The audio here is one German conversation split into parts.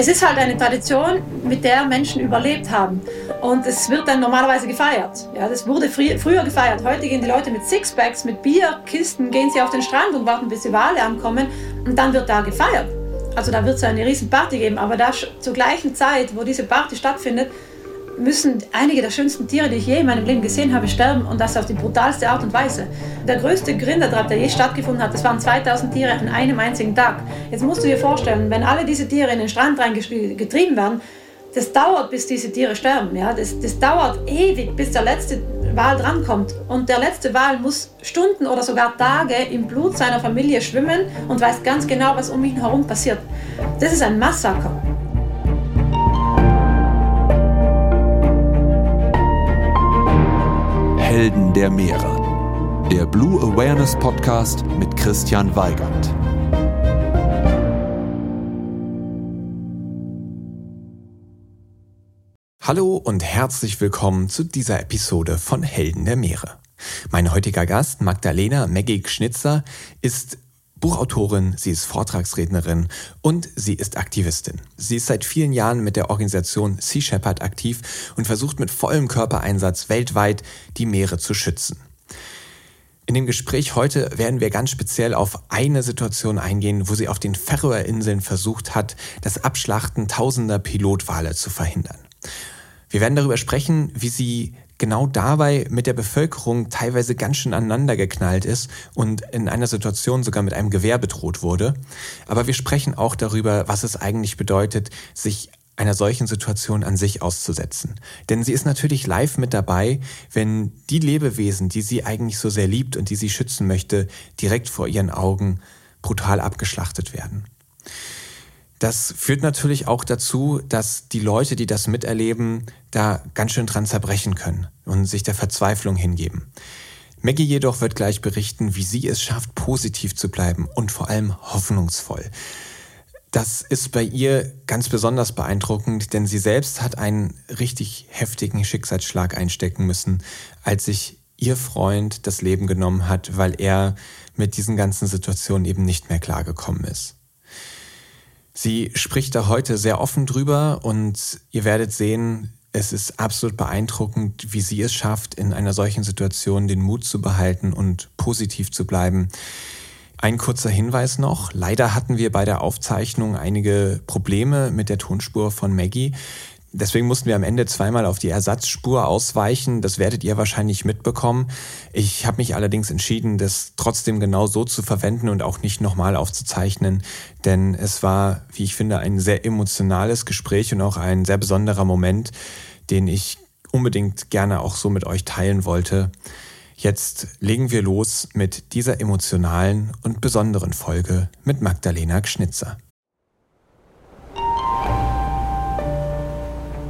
Es ist halt eine Tradition, mit der Menschen überlebt haben. Und es wird dann normalerweise gefeiert. Ja, das wurde frü früher gefeiert. Heute gehen die Leute mit Sixpacks, mit Bierkisten, gehen sie auf den Strand und warten, bis die Wale ankommen. Und dann wird da gefeiert. Also da wird es eine riesen Party geben. Aber da zur gleichen Zeit, wo diese Party stattfindet, müssen einige der schönsten Tiere, die ich je in meinem Leben gesehen habe, sterben und das auf die brutalste Art und Weise. Der größte Gründertrap, der je stattgefunden hat, das waren 2000 Tiere an einem einzigen Tag. Jetzt musst du dir vorstellen, wenn alle diese Tiere in den Strand reingetrieben werden, das dauert, bis diese Tiere sterben. Ja? Das, das dauert ewig, bis der letzte Wal drankommt. Und der letzte Wal muss Stunden oder sogar Tage im Blut seiner Familie schwimmen und weiß ganz genau, was um ihn herum passiert. Das ist ein Massaker. Helden der Meere. Der Blue Awareness Podcast mit Christian Weigand. Hallo und herzlich willkommen zu dieser Episode von Helden der Meere. Mein heutiger Gast, Magdalena Meggig Schnitzer, ist Buchautorin, sie ist Vortragsrednerin und sie ist Aktivistin. Sie ist seit vielen Jahren mit der Organisation Sea Shepherd aktiv und versucht mit vollem Körpereinsatz weltweit die Meere zu schützen. In dem Gespräch heute werden wir ganz speziell auf eine Situation eingehen, wo sie auf den Färöerinseln versucht hat, das Abschlachten tausender Pilotwale zu verhindern. Wir werden darüber sprechen, wie sie genau dabei mit der Bevölkerung teilweise ganz schön aneinander geknallt ist und in einer Situation sogar mit einem Gewehr bedroht wurde. Aber wir sprechen auch darüber, was es eigentlich bedeutet, sich einer solchen Situation an sich auszusetzen. Denn sie ist natürlich live mit dabei, wenn die Lebewesen, die sie eigentlich so sehr liebt und die sie schützen möchte, direkt vor ihren Augen brutal abgeschlachtet werden. Das führt natürlich auch dazu, dass die Leute, die das miterleben, da ganz schön dran zerbrechen können und sich der Verzweiflung hingeben. Maggie jedoch wird gleich berichten, wie sie es schafft, positiv zu bleiben und vor allem hoffnungsvoll. Das ist bei ihr ganz besonders beeindruckend, denn sie selbst hat einen richtig heftigen Schicksalsschlag einstecken müssen, als sich ihr Freund das Leben genommen hat, weil er mit diesen ganzen Situationen eben nicht mehr klargekommen ist. Sie spricht da heute sehr offen drüber und ihr werdet sehen, es ist absolut beeindruckend, wie sie es schafft, in einer solchen Situation den Mut zu behalten und positiv zu bleiben. Ein kurzer Hinweis noch. Leider hatten wir bei der Aufzeichnung einige Probleme mit der Tonspur von Maggie. Deswegen mussten wir am Ende zweimal auf die Ersatzspur ausweichen. Das werdet ihr wahrscheinlich mitbekommen. Ich habe mich allerdings entschieden, das trotzdem genau so zu verwenden und auch nicht nochmal aufzuzeichnen. Denn es war, wie ich finde, ein sehr emotionales Gespräch und auch ein sehr besonderer Moment, den ich unbedingt gerne auch so mit euch teilen wollte. Jetzt legen wir los mit dieser emotionalen und besonderen Folge mit Magdalena Gschnitzer.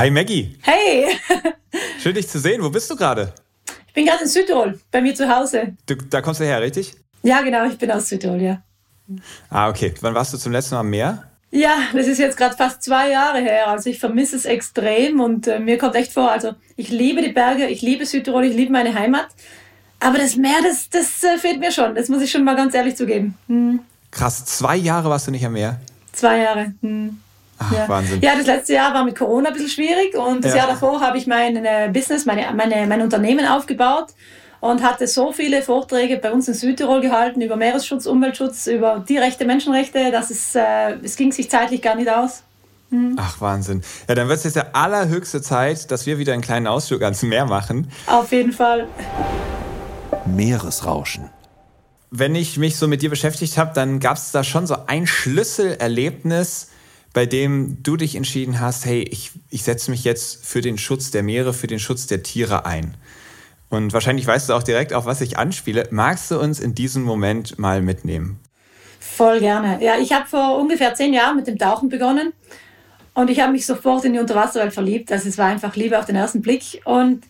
Hi Maggie. Hey! Schön dich zu sehen. Wo bist du gerade? Ich bin gerade in Südtirol, bei mir zu Hause. Du, da kommst du her, richtig? Ja, genau, ich bin aus Südtirol, ja. Ah, okay. Wann warst du zum letzten Mal am Meer? Ja, das ist jetzt gerade fast zwei Jahre her. Also ich vermisse es extrem und äh, mir kommt echt vor, also ich liebe die Berge, ich liebe Südtirol, ich liebe meine Heimat. Aber das Meer, das, das äh, fehlt mir schon. Das muss ich schon mal ganz ehrlich zugeben. Hm. Krass, zwei Jahre warst du nicht am Meer? Zwei Jahre. Hm. Ach, ja. Wahnsinn. Ja, das letzte Jahr war mit Corona ein bisschen schwierig und das Ja. Jahr davor habe ich mein äh, Business, meine, meine, mein Unternehmen aufgebaut und hatte so viele Vorträge bei uns in Südtirol gehalten über Meeresschutz, Umweltschutz, über die Rechte, Menschenrechte, dass es, äh, es ging sich zeitlich gar nicht aus. Ach, Wahnsinn. Ja, dann wird es jetzt der allerhöchste Zeit, dass wir wieder einen kleinen Ausflug ans Meer machen. Auf jeden Fall. Meeresrauschen. Wenn ich mich so mit dir beschäftigt habe, dann gab es da schon so ein Schlüsselerlebnis, bei dem du dich entschieden hast, hey, ich, ich setze mich jetzt für den Schutz der Meere, für den Schutz der Tiere ein. Und wahrscheinlich weißt du auch direkt, auf was ich anspiele. Magst du uns in diesem Moment mal mitnehmen? Voll gerne. Ja, ich habe vor ungefähr zehn Jahren mit dem Tauchen begonnen und ich habe mich sofort in die Unterwasserwelt verliebt. Also es war einfach Liebe auf den ersten Blick. Und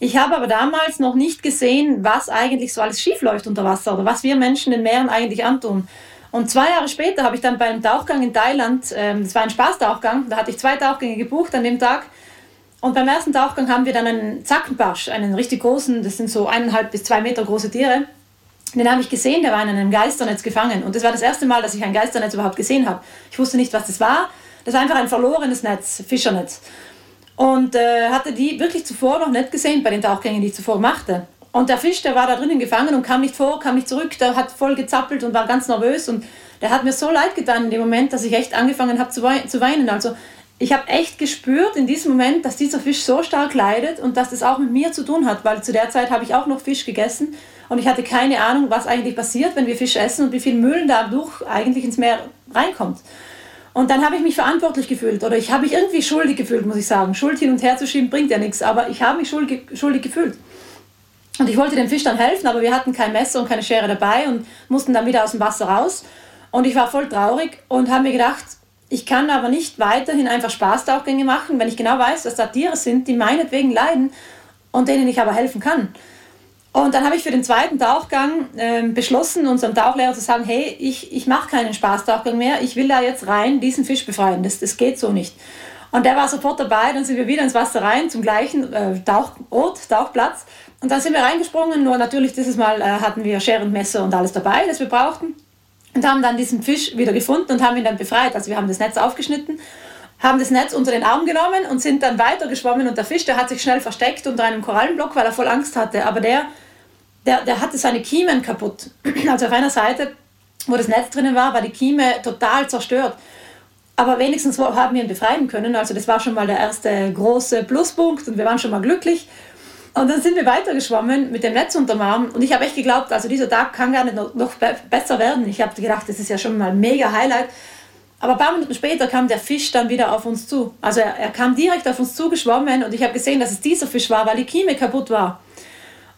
ich habe aber damals noch nicht gesehen, was eigentlich so alles schiefläuft unter Wasser oder was wir Menschen den Meeren eigentlich antun. Und zwei Jahre später habe ich dann bei einem Tauchgang in Thailand, ähm, das war ein Spaßtauchgang, da hatte ich zwei Tauchgänge gebucht an dem Tag. Und beim ersten Tauchgang haben wir dann einen Zackenbarsch, einen richtig großen, das sind so eineinhalb bis zwei Meter große Tiere. Den habe ich gesehen, der war in einem Geisternetz gefangen. Und das war das erste Mal, dass ich ein Geisternetz überhaupt gesehen habe. Ich wusste nicht, was das war. Das war einfach ein verlorenes Netz, Fischernetz. Und äh, hatte die wirklich zuvor noch nicht gesehen bei den Tauchgängen, die ich zuvor machte. Und der Fisch, der war da drinnen gefangen und kam nicht vor, kam nicht zurück, der hat voll gezappelt und war ganz nervös. Und der hat mir so leid getan in dem Moment, dass ich echt angefangen habe zu, zu weinen. Also ich habe echt gespürt in diesem Moment, dass dieser Fisch so stark leidet und dass das auch mit mir zu tun hat, weil zu der Zeit habe ich auch noch Fisch gegessen und ich hatte keine Ahnung, was eigentlich passiert, wenn wir Fisch essen und wie viel Müll dadurch eigentlich ins Meer reinkommt. Und dann habe ich mich verantwortlich gefühlt oder ich habe mich irgendwie schuldig gefühlt, muss ich sagen. Schuld hin und her zu schieben bringt ja nichts, aber ich habe mich schuldig, schuldig gefühlt. Und ich wollte dem Fisch dann helfen, aber wir hatten kein Messer und keine Schere dabei und mussten dann wieder aus dem Wasser raus. Und ich war voll traurig und habe mir gedacht, ich kann aber nicht weiterhin einfach Spaßtauchgänge machen, wenn ich genau weiß, dass da Tiere sind, die meinetwegen leiden und denen ich aber helfen kann. Und dann habe ich für den zweiten Tauchgang ähm, beschlossen, unserem Tauchlehrer zu sagen, hey, ich, ich mache keinen Spaßtauchgang mehr, ich will da jetzt rein diesen Fisch befreien, das, das geht so nicht. Und der war sofort dabei, dann sind wir wieder ins Wasser rein, zum gleichen äh, Tauchort, Tauchplatz. Und dann sind wir reingesprungen, nur natürlich dieses Mal äh, hatten wir Scheren, Messer und alles dabei, das wir brauchten. Und haben dann diesen Fisch wieder gefunden und haben ihn dann befreit. Also wir haben das Netz aufgeschnitten, haben das Netz unter den Arm genommen und sind dann weiter geschwommen. Und der Fisch, der hat sich schnell versteckt unter einem Korallenblock, weil er voll Angst hatte. Aber der, der, der hatte seine Kiemen kaputt. Also auf einer Seite, wo das Netz drinnen war, war die Kieme total zerstört. Aber wenigstens haben wir ihn befreien können. Also das war schon mal der erste große Pluspunkt und wir waren schon mal glücklich. Und dann sind wir weitergeschwommen mit dem Netz unterm Arm. Und ich habe echt geglaubt, also dieser Tag kann gar nicht noch, noch be besser werden. Ich habe gedacht, das ist ja schon mal ein mega Highlight. Aber ein paar Minuten später kam der Fisch dann wieder auf uns zu. Also er, er kam direkt auf uns zugeschwommen und ich habe gesehen, dass es dieser Fisch war, weil die Kieme kaputt war.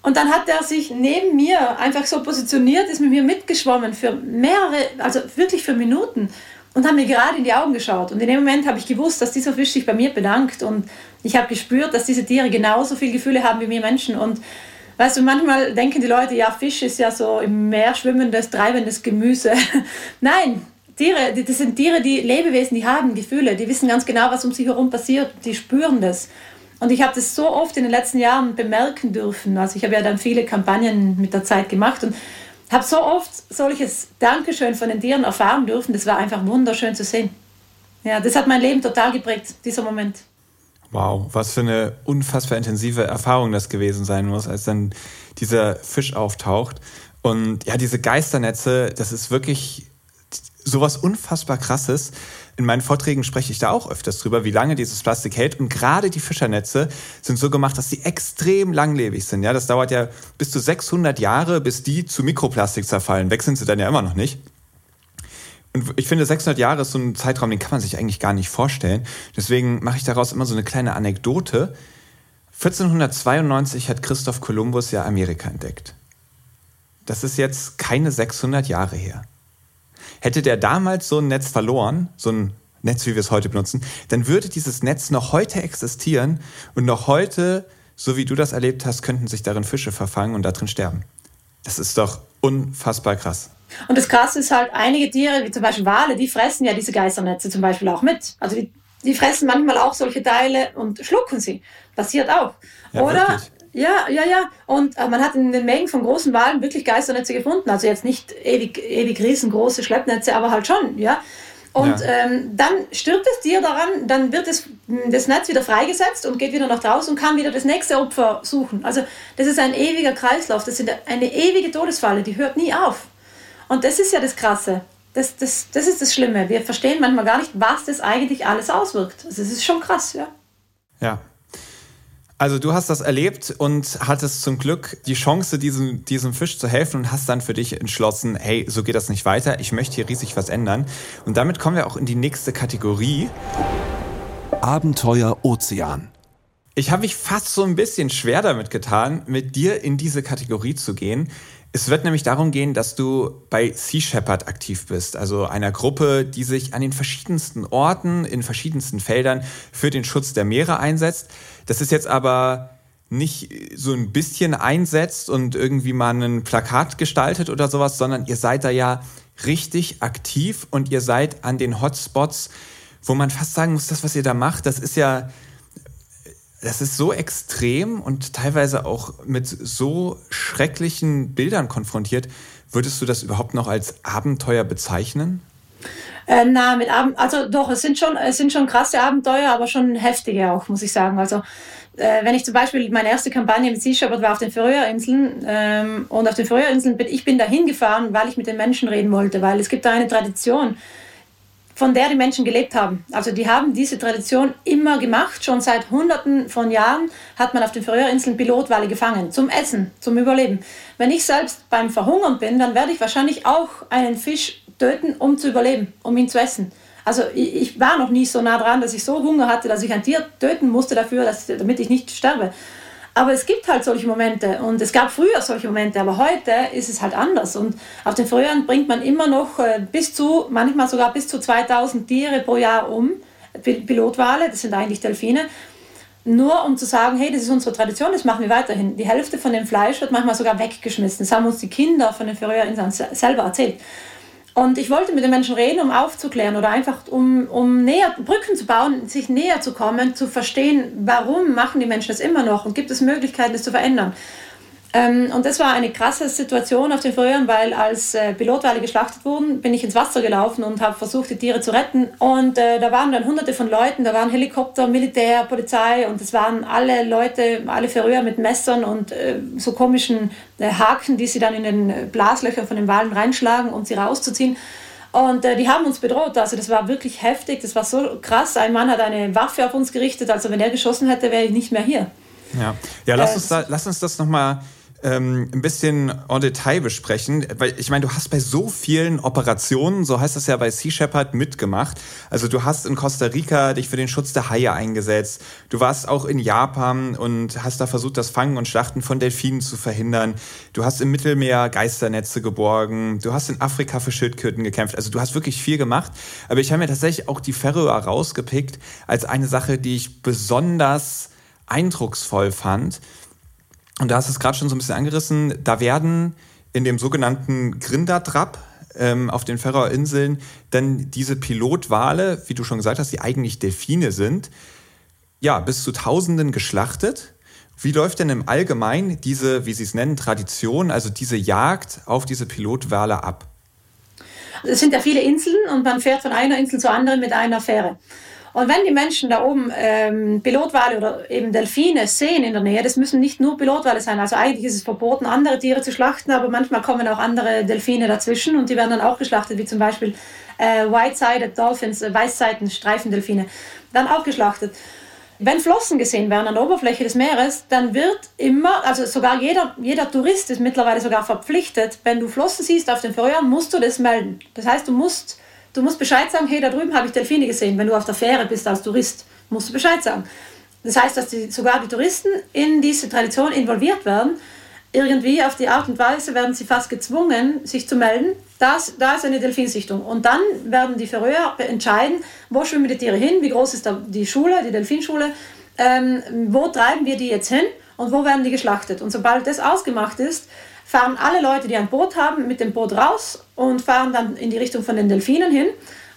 Und dann hat er sich neben mir einfach so positioniert, ist mit mir mitgeschwommen für mehrere, also wirklich für Minuten und hat mir gerade in die Augen geschaut. Und in dem Moment habe ich gewusst, dass dieser Fisch sich bei mir bedankt und ich habe gespürt, dass diese Tiere genauso viele Gefühle haben wie wir Menschen. Und weißt du, manchmal denken die Leute, ja, Fisch ist ja so im Meer schwimmendes, treibendes Gemüse. Nein, Tiere, das sind Tiere, die Lebewesen, die haben Gefühle, die wissen ganz genau, was um sie herum passiert, die spüren das. Und ich habe das so oft in den letzten Jahren bemerken dürfen. Also ich habe ja dann viele Kampagnen mit der Zeit gemacht und habe so oft solches Dankeschön von den Tieren erfahren dürfen. Das war einfach wunderschön zu sehen. Ja, das hat mein Leben total geprägt, dieser Moment. Wow, was für eine unfassbar intensive Erfahrung das gewesen sein muss, als dann dieser Fisch auftaucht. Und ja, diese Geisternetze, das ist wirklich sowas unfassbar krasses. In meinen Vorträgen spreche ich da auch öfters drüber, wie lange dieses Plastik hält. Und gerade die Fischernetze sind so gemacht, dass sie extrem langlebig sind. Ja, das dauert ja bis zu 600 Jahre, bis die zu Mikroplastik zerfallen. Weg sind sie dann ja immer noch nicht. Und ich finde, 600 Jahre ist so ein Zeitraum, den kann man sich eigentlich gar nicht vorstellen. Deswegen mache ich daraus immer so eine kleine Anekdote. 1492 hat Christoph Kolumbus ja Amerika entdeckt. Das ist jetzt keine 600 Jahre her. Hätte der damals so ein Netz verloren, so ein Netz, wie wir es heute benutzen, dann würde dieses Netz noch heute existieren und noch heute so wie du das erlebt hast, könnten sich darin Fische verfangen und darin sterben. Das ist doch unfassbar krass. Und das Krasse ist halt, einige Tiere, wie zum Beispiel Wale, die fressen ja diese Geisternetze zum Beispiel auch mit. Also die, die fressen manchmal auch solche Teile und schlucken sie. Passiert auch. Ja, Oder wirklich? Ja, ja, ja. Und äh, man hat in den Mengen von großen Walen wirklich Geisternetze gefunden. Also jetzt nicht ewig, ewig riesengroße Schleppnetze, aber halt schon, ja. Und ja. ähm, dann stirbt das Tier daran, dann wird das, das Netz wieder freigesetzt und geht wieder nach draußen und kann wieder das nächste Opfer suchen. Also das ist ein ewiger Kreislauf, das ist eine ewige Todesfalle, die hört nie auf. Und das ist ja das Krasse. Das, das, das ist das Schlimme. Wir verstehen manchmal gar nicht, was das eigentlich alles auswirkt. Also es ist schon krass, ja. Ja, also du hast das erlebt und hattest zum Glück die Chance, diesem, diesem Fisch zu helfen und hast dann für dich entschlossen, hey, so geht das nicht weiter, ich möchte hier riesig was ändern. Und damit kommen wir auch in die nächste Kategorie. Abenteuer Ozean. Ich habe mich fast so ein bisschen schwer damit getan, mit dir in diese Kategorie zu gehen. Es wird nämlich darum gehen, dass du bei Sea Shepherd aktiv bist, also einer Gruppe, die sich an den verschiedensten Orten, in verschiedensten Feldern für den Schutz der Meere einsetzt. Das ist jetzt aber nicht so ein bisschen einsetzt und irgendwie mal ein Plakat gestaltet oder sowas, sondern ihr seid da ja richtig aktiv und ihr seid an den Hotspots, wo man fast sagen muss, das, was ihr da macht, das ist ja das ist so extrem und teilweise auch mit so schrecklichen Bildern konfrontiert. Würdest du das überhaupt noch als Abenteuer bezeichnen? Äh, na, mit Abend, also doch, es sind schon, es sind schon krasse Abenteuer, aber schon heftige auch, muss ich sagen. Also äh, wenn ich zum Beispiel meine erste Kampagne mit Sea Shepherd war auf den Färöerinseln ähm, und auf den Färöerinseln bin ich bin da hingefahren, weil ich mit den Menschen reden wollte, weil es gibt da eine Tradition von der die Menschen gelebt haben. Also die haben diese Tradition immer gemacht. Schon seit Hunderten von Jahren hat man auf den Färöerinseln Pilotwale gefangen, zum Essen, zum Überleben. Wenn ich selbst beim Verhungern bin, dann werde ich wahrscheinlich auch einen Fisch töten, um zu überleben, um ihn zu essen. Also ich, war noch nie so nah dran, dass ich so Hunger hatte, dass ich ein Tier töten musste dafür, dass, damit ich nicht sterbe. Aber es gibt halt solche Momente und es gab früher solche Momente, aber heute ist es halt anders. Und auf den Frühjahren bringt man immer noch äh, bis zu, manchmal sogar bis zu 2000 Tiere pro Jahr um. Pilotwale, das sind eigentlich Delfine. Nur um zu sagen, hey, das ist unsere Tradition, das machen wir weiterhin. Die Hälfte von dem Fleisch wird manchmal sogar weggeschmissen. Das haben uns die Kinder von den Färöerinseln selber erzählt. Und ich wollte mit den Menschen reden, um aufzuklären oder einfach um, um näher, Brücken zu bauen, sich näher zu kommen, zu verstehen, warum machen die Menschen das immer noch und gibt es Möglichkeiten, das zu verändern. Ähm, und das war eine krasse Situation auf den Feuern, weil als äh, Pilotwale geschlachtet wurden, bin ich ins Wasser gelaufen und habe versucht, die Tiere zu retten. Und äh, da waren dann hunderte von Leuten, da waren Helikopter, Militär, Polizei und es waren alle Leute, alle Färöer mit Messern und äh, so komischen äh, Haken, die sie dann in den Blaslöchern von den Walen reinschlagen, um sie rauszuziehen. Und äh, die haben uns bedroht. Also das war wirklich heftig, das war so krass. Ein Mann hat eine Waffe auf uns gerichtet. Also wenn er geschossen hätte, wäre ich nicht mehr hier. Ja, ja lass, äh, uns, da, lass uns das nochmal ähm, ein bisschen en Detail besprechen, weil ich meine, du hast bei so vielen Operationen, so heißt das ja bei Sea Shepherd, mitgemacht. Also du hast in Costa Rica dich für den Schutz der Haie eingesetzt. Du warst auch in Japan und hast da versucht, das Fangen und Schlachten von Delfinen zu verhindern. Du hast im Mittelmeer Geisternetze geborgen. Du hast in Afrika für Schildkröten gekämpft. Also du hast wirklich viel gemacht. Aber ich habe mir tatsächlich auch die Färöer rausgepickt als eine Sache, die ich besonders eindrucksvoll fand und da hast du es gerade schon so ein bisschen angerissen, da werden in dem sogenannten Grindadrap ähm, auf den Färöerinseln dann diese Pilotwale, wie du schon gesagt hast, die eigentlich Delfine sind, ja, bis zu Tausenden geschlachtet. Wie läuft denn im Allgemeinen diese, wie Sie es nennen, Tradition, also diese Jagd auf diese Pilotwale ab? Es sind ja viele Inseln und man fährt von einer Insel zur anderen mit einer Fähre. Und wenn die Menschen da oben ähm, Pilotwale oder eben Delfine sehen in der Nähe, das müssen nicht nur Pilotwale sein. Also eigentlich ist es verboten, andere Tiere zu schlachten, aber manchmal kommen auch andere Delfine dazwischen und die werden dann auch geschlachtet, wie zum Beispiel äh, White-Sided Dolphins, äh, Weißseiten-Streifendelfine, dann auch geschlachtet. Wenn Flossen gesehen werden an der Oberfläche des Meeres, dann wird immer, also sogar jeder, jeder Tourist ist mittlerweile sogar verpflichtet, wenn du Flossen siehst auf den Färöern, musst du das melden. Das heißt, du musst Du musst Bescheid sagen, hey, da drüben habe ich Delfine gesehen. Wenn du auf der Fähre bist als Tourist, musst du Bescheid sagen. Das heißt, dass die, sogar die Touristen in diese Tradition involviert werden. Irgendwie auf die Art und Weise werden sie fast gezwungen, sich zu melden. Das, da ist eine Delfinsichtung. Und dann werden die Färöer entscheiden, wo schwimmen die Tiere hin, wie groß ist die Schule, die Delfinschule, ähm, wo treiben wir die jetzt hin und wo werden die geschlachtet. Und sobald das ausgemacht ist, fahren alle Leute, die ein Boot haben, mit dem Boot raus und fahren dann in die Richtung von den Delfinen hin.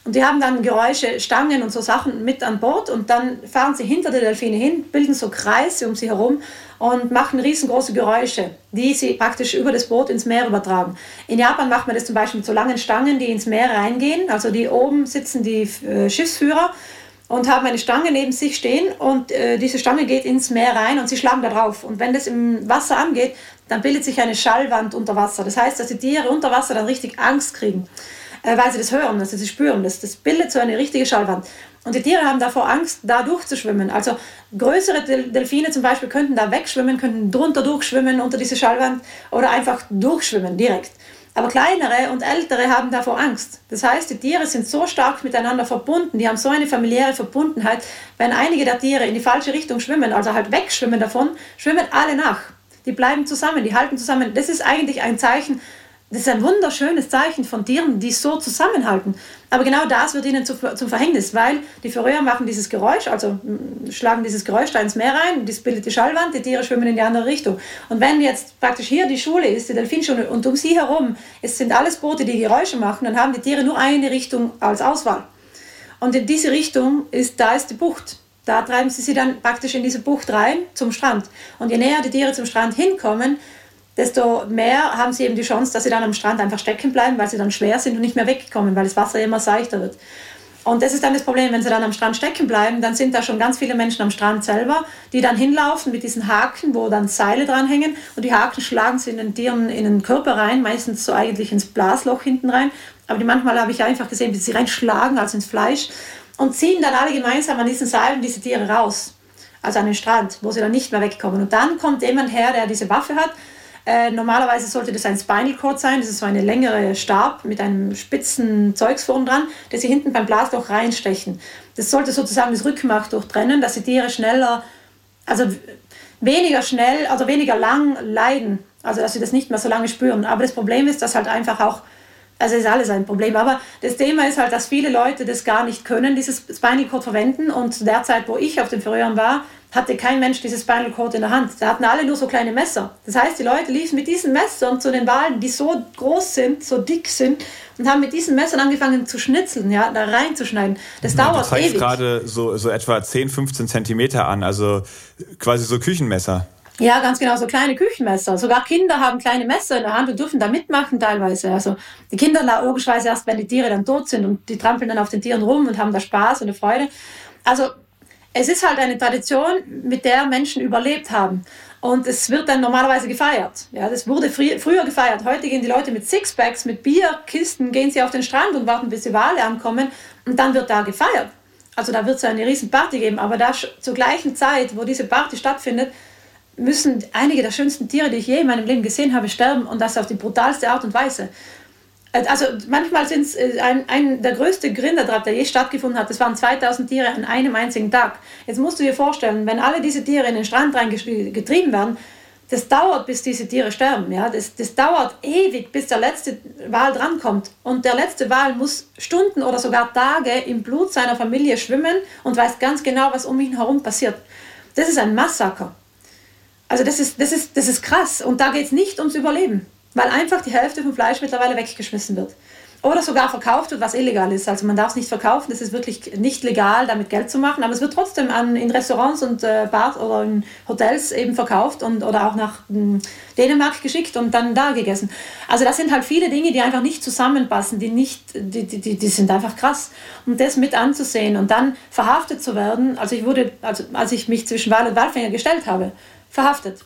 Und die haben dann Geräusche, Stangen und so Sachen mit an Bord und dann fahren sie hinter die Delfine hin, bilden so Kreise um sie herum und machen riesengroße Geräusche, die sie praktisch über das Boot ins Meer übertragen. In Japan macht man das zum Beispiel mit so langen Stangen, die ins Meer reingehen. Also die oben sitzen die äh, Schiffsführer und haben eine Stange neben sich stehen und äh, diese Stange geht ins Meer rein und sie schlagen da drauf. Und wenn das im Wasser angeht, dann bildet sich eine Schallwand unter Wasser. Das heißt, dass die Tiere unter Wasser dann richtig Angst kriegen äh, weil sie das hören, also sie spüren das. Das bildet so eine richtige Schallwand. Und die Tiere haben davor Angst, da durchzuschwimmen. Also größere Delfine zum Beispiel könnten da wegschwimmen, könnten drunter durchschwimmen unter diese Schallwand oder einfach durchschwimmen direkt. Aber kleinere und ältere haben davor Angst. Das heißt, die Tiere sind so stark miteinander verbunden, die haben so eine familiäre Verbundenheit. Wenn einige der Tiere in die falsche Richtung schwimmen, also halt wegschwimmen davon, schwimmen alle nach. Die bleiben zusammen, die halten zusammen. Das ist eigentlich ein Zeichen das ist ein wunderschönes Zeichen von Tieren, die so zusammenhalten. Aber genau das wird ihnen zu, zum Verhängnis, weil die Färöer machen dieses Geräusch, also mm, schlagen dieses Geräusch da ins Meer rein, das bildet die Schallwand, die Tiere schwimmen in die andere Richtung. Und wenn jetzt praktisch hier die Schule ist, die Delfinschule, und um sie herum, es sind alles Boote, die Geräusche machen, dann haben die Tiere nur eine Richtung als Auswahl. Und in diese Richtung ist, da ist die Bucht. Da treiben sie sie dann praktisch in diese Bucht rein zum Strand. Und je näher die Tiere zum Strand hinkommen, desto mehr haben sie eben die Chance, dass sie dann am Strand einfach stecken bleiben, weil sie dann schwer sind und nicht mehr wegkommen, weil das Wasser immer seichter wird. Und das ist dann das Problem, wenn sie dann am Strand stecken bleiben, dann sind da schon ganz viele Menschen am Strand selber, die dann hinlaufen mit diesen Haken, wo dann Seile dranhängen und die Haken schlagen sie in den Tieren in den Körper rein, meistens so eigentlich ins Blasloch hinten rein. Aber die manchmal habe ich einfach gesehen, wie sie reinschlagen, also ins Fleisch und ziehen dann alle gemeinsam an diesen Seilen diese Tiere raus. Also an den Strand, wo sie dann nicht mehr wegkommen. Und dann kommt jemand her, der diese Waffe hat äh, normalerweise sollte das ein Spinal Cord sein. Das ist so eine längere Stab mit einem spitzen Zeugs vorn dran, das sie hinten beim Blasloch reinstechen. Das sollte sozusagen das Rückenmark durchtrennen, dass die Tiere schneller, also weniger schnell, also weniger lang leiden. Also dass sie das nicht mehr so lange spüren. Aber das Problem ist, dass halt einfach auch also ist alles ein Problem. Aber das Thema ist halt, dass viele Leute das gar nicht können, dieses Spinal Cord verwenden. Und zu der Zeit, wo ich auf den Färöern war, hatte kein Mensch dieses Spinal Cord in der Hand. Da hatten alle nur so kleine Messer. Das heißt, die Leute liefen mit diesen Messern zu den Walen, die so groß sind, so dick sind, und haben mit diesen Messern angefangen zu schnitzeln, ja, da reinzuschneiden. Das ja, dauert du zeigst gerade so, so etwa 10, 15 Zentimeter an, also quasi so Küchenmesser. Ja, ganz genau, so kleine Küchenmesser. Sogar Kinder haben kleine Messer in der Hand und dürfen da mitmachen teilweise. Also die Kinder logischerweise erst, wenn die Tiere dann tot sind und die trampeln dann auf den Tieren rum und haben da Spaß und eine Freude. Also es ist halt eine Tradition, mit der Menschen überlebt haben. Und es wird dann normalerweise gefeiert. Ja, das wurde frü früher gefeiert. Heute gehen die Leute mit Sixpacks, mit Bierkisten, gehen sie auf den Strand und warten, bis die Wale ankommen. Und dann wird da gefeiert. Also da wird es eine riesen Party geben. Aber da zur gleichen Zeit, wo diese Party stattfindet, müssen einige der schönsten Tiere, die ich je in meinem Leben gesehen habe, sterben. Und das auf die brutalste Art und Weise. Äh, also manchmal sind es äh, ein, ein, der größte Grinderdraht, der je stattgefunden hat. Das waren 2000 Tiere an einem einzigen Tag. Jetzt musst du dir vorstellen, wenn alle diese Tiere in den Strand reingetrieben werden, das dauert, bis diese Tiere sterben. Ja? Das, das dauert ewig, bis der letzte Wal drankommt. Und der letzte Wal muss Stunden oder sogar Tage im Blut seiner Familie schwimmen und weiß ganz genau, was um ihn herum passiert. Das ist ein Massaker. Also das ist, das ist, das ist krass. Und da geht es nicht ums Überleben weil einfach die Hälfte vom Fleisch mittlerweile weggeschmissen wird. Oder sogar verkauft wird, was illegal ist. Also man darf es nicht verkaufen, es ist wirklich nicht legal, damit Geld zu machen, aber es wird trotzdem an, in Restaurants und äh, Bars oder in Hotels eben verkauft und, oder auch nach hm, Dänemark geschickt und dann da gegessen. Also das sind halt viele Dinge, die einfach nicht zusammenpassen, die, nicht, die, die, die sind einfach krass. Und das mit anzusehen und dann verhaftet zu werden, also ich wurde, also als ich mich zwischen Wahl und Walfänger gestellt habe, verhaftet.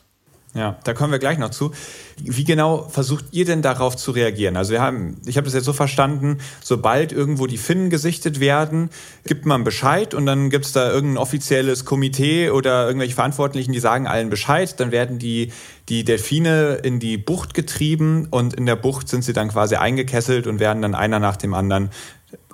Ja, da kommen wir gleich noch zu. Wie genau versucht ihr denn darauf zu reagieren? Also wir haben, ich habe das jetzt so verstanden, sobald irgendwo die Finnen gesichtet werden, gibt man Bescheid und dann gibt es da irgendein offizielles Komitee oder irgendwelche Verantwortlichen, die sagen allen Bescheid. Dann werden die, die Delfine in die Bucht getrieben und in der Bucht sind sie dann quasi eingekesselt und werden dann einer nach dem anderen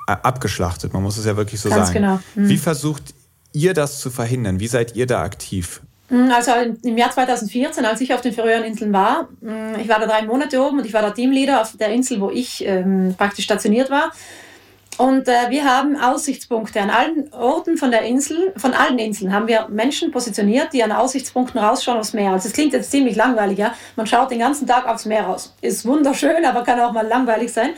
äh, abgeschlachtet. Man muss es ja wirklich so Ganz sagen. Genau. Mhm. Wie versucht ihr das zu verhindern? Wie seid ihr da aktiv? Mm, also im Jahr 2014, als ich auf den Färöerinseln war, mm, ich war da drei Monate oben und ich war der Teamleader auf der Insel, wo ich ähm, praktisch stationiert war. Und äh, wir haben Aussichtspunkte an allen Orten von der Insel, von allen Inseln haben wir Menschen positioniert, die an Aussichtspunkten rausschauen aufs Meer. Also es klingt jetzt ziemlich langweilig, ja. Man schaut den ganzen Tag aufs Meer raus. Ist wunderschön, aber kann auch mal langweilig sein.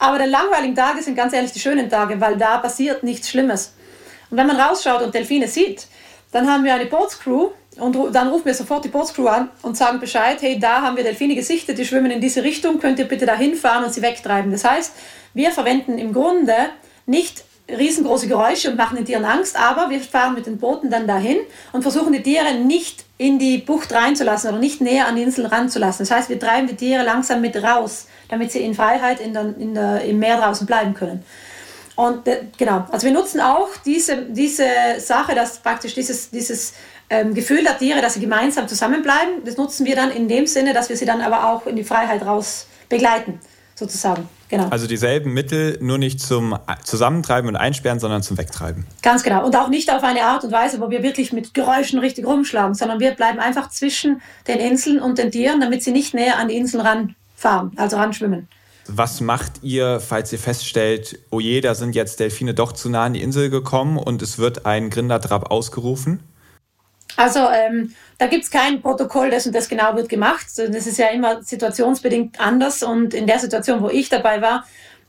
Aber die langweiligen Tage sind ganz ehrlich die schönen Tage, weil da passiert nichts Schlimmes. Und wenn man rausschaut und Delfine sieht, dann haben wir eine Bootscrew und dann rufen wir sofort die Bootscrew an und sagen Bescheid, hey, da haben wir Delfine gesichtet, die schwimmen in diese Richtung, könnt ihr bitte da hinfahren und sie wegtreiben. Das heißt, wir verwenden im Grunde nicht riesengroße Geräusche und machen den Tieren Angst, aber wir fahren mit den Booten dann dahin und versuchen die Tiere nicht in die Bucht reinzulassen oder nicht näher an die Insel ranzulassen. Das heißt, wir treiben die Tiere langsam mit raus, damit sie in Freiheit in der, in der, im Meer draußen bleiben können. Und äh, genau, also wir nutzen auch diese, diese Sache, dass praktisch dieses, dieses ähm, Gefühl der Tiere, dass sie gemeinsam zusammenbleiben, das nutzen wir dann in dem Sinne, dass wir sie dann aber auch in die Freiheit raus begleiten, sozusagen. Genau. Also dieselben Mittel, nur nicht zum Zusammentreiben und Einsperren, sondern zum Wegtreiben. Ganz genau. Und auch nicht auf eine Art und Weise, wo wir wirklich mit Geräuschen richtig rumschlagen, sondern wir bleiben einfach zwischen den Inseln und den Tieren, damit sie nicht näher an die Inseln ranfahren, also ranschwimmen. Was macht ihr, falls ihr feststellt, oh je, da sind jetzt Delfine doch zu nah an die Insel gekommen und es wird ein Grindertrap ausgerufen? Also ähm, da gibt es kein Protokoll, das und das genau wird gemacht. Das ist ja immer situationsbedingt anders. Und in der Situation, wo ich dabei war,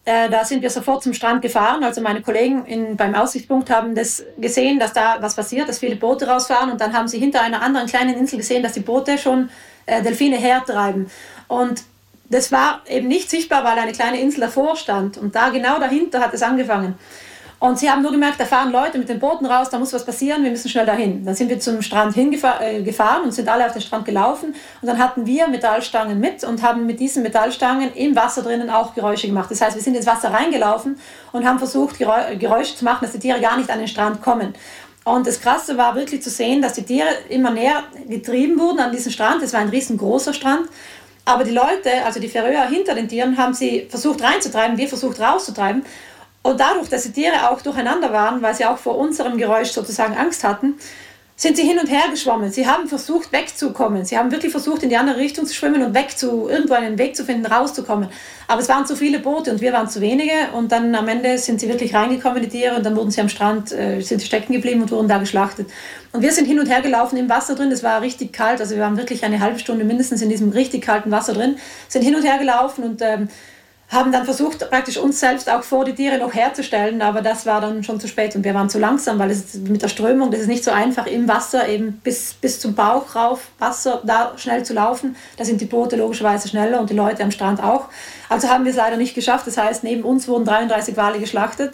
äh, da sind wir sofort zum Strand gefahren. Also meine Kollegen in, beim Aussichtspunkt haben das gesehen, dass da was passiert, dass viele Boote rausfahren. Und dann haben sie hinter einer anderen kleinen Insel gesehen, dass die Boote schon äh, Delfine hertreiben. Und das war eben nicht sichtbar, weil eine kleine Insel davor stand. Und da genau dahinter hat es angefangen. Und sie haben nur gemerkt, da fahren Leute mit den Booten raus, da muss was passieren, wir müssen schnell dahin. Dann sind wir zum Strand hingefahren äh, und sind alle auf den Strand gelaufen. Und dann hatten wir Metallstangen mit und haben mit diesen Metallstangen im Wasser drinnen auch Geräusche gemacht. Das heißt, wir sind ins Wasser reingelaufen und haben versucht, Geräusche zu machen, dass die Tiere gar nicht an den Strand kommen. Und das Krasse war wirklich zu sehen, dass die Tiere immer näher getrieben wurden an diesen Strand. Es war ein riesengroßer Strand. Aber die Leute, also die Färöer hinter den Tieren, haben sie versucht reinzutreiben, wir versucht rauszutreiben. Und dadurch, dass die Tiere auch durcheinander waren, weil sie auch vor unserem Geräusch sozusagen Angst hatten, sind sie hin und her geschwommen. Sie haben versucht, wegzukommen. Sie haben wirklich versucht, in die andere Richtung zu schwimmen und weg zu, irgendwo einen Weg zu finden, rauszukommen. Aber es waren zu viele Boote und wir waren zu wenige. Und dann am Ende sind sie wirklich reingekommen, die Tiere, und dann wurden sie am Strand, äh, sind stecken geblieben und wurden da geschlachtet. Und wir sind hin und her gelaufen im Wasser drin. Es war richtig kalt. Also wir waren wirklich eine halbe Stunde mindestens in diesem richtig kalten Wasser drin, sind hin und her gelaufen und ähm, haben dann versucht, praktisch uns selbst auch vor die Tiere noch herzustellen, aber das war dann schon zu spät und wir waren zu langsam, weil es mit der Strömung, das ist nicht so einfach im Wasser eben bis, bis zum Bauch rauf, Wasser da schnell zu laufen. Da sind die Boote logischerweise schneller und die Leute am Strand auch. Also haben wir es leider nicht geschafft. Das heißt, neben uns wurden 33 Wale geschlachtet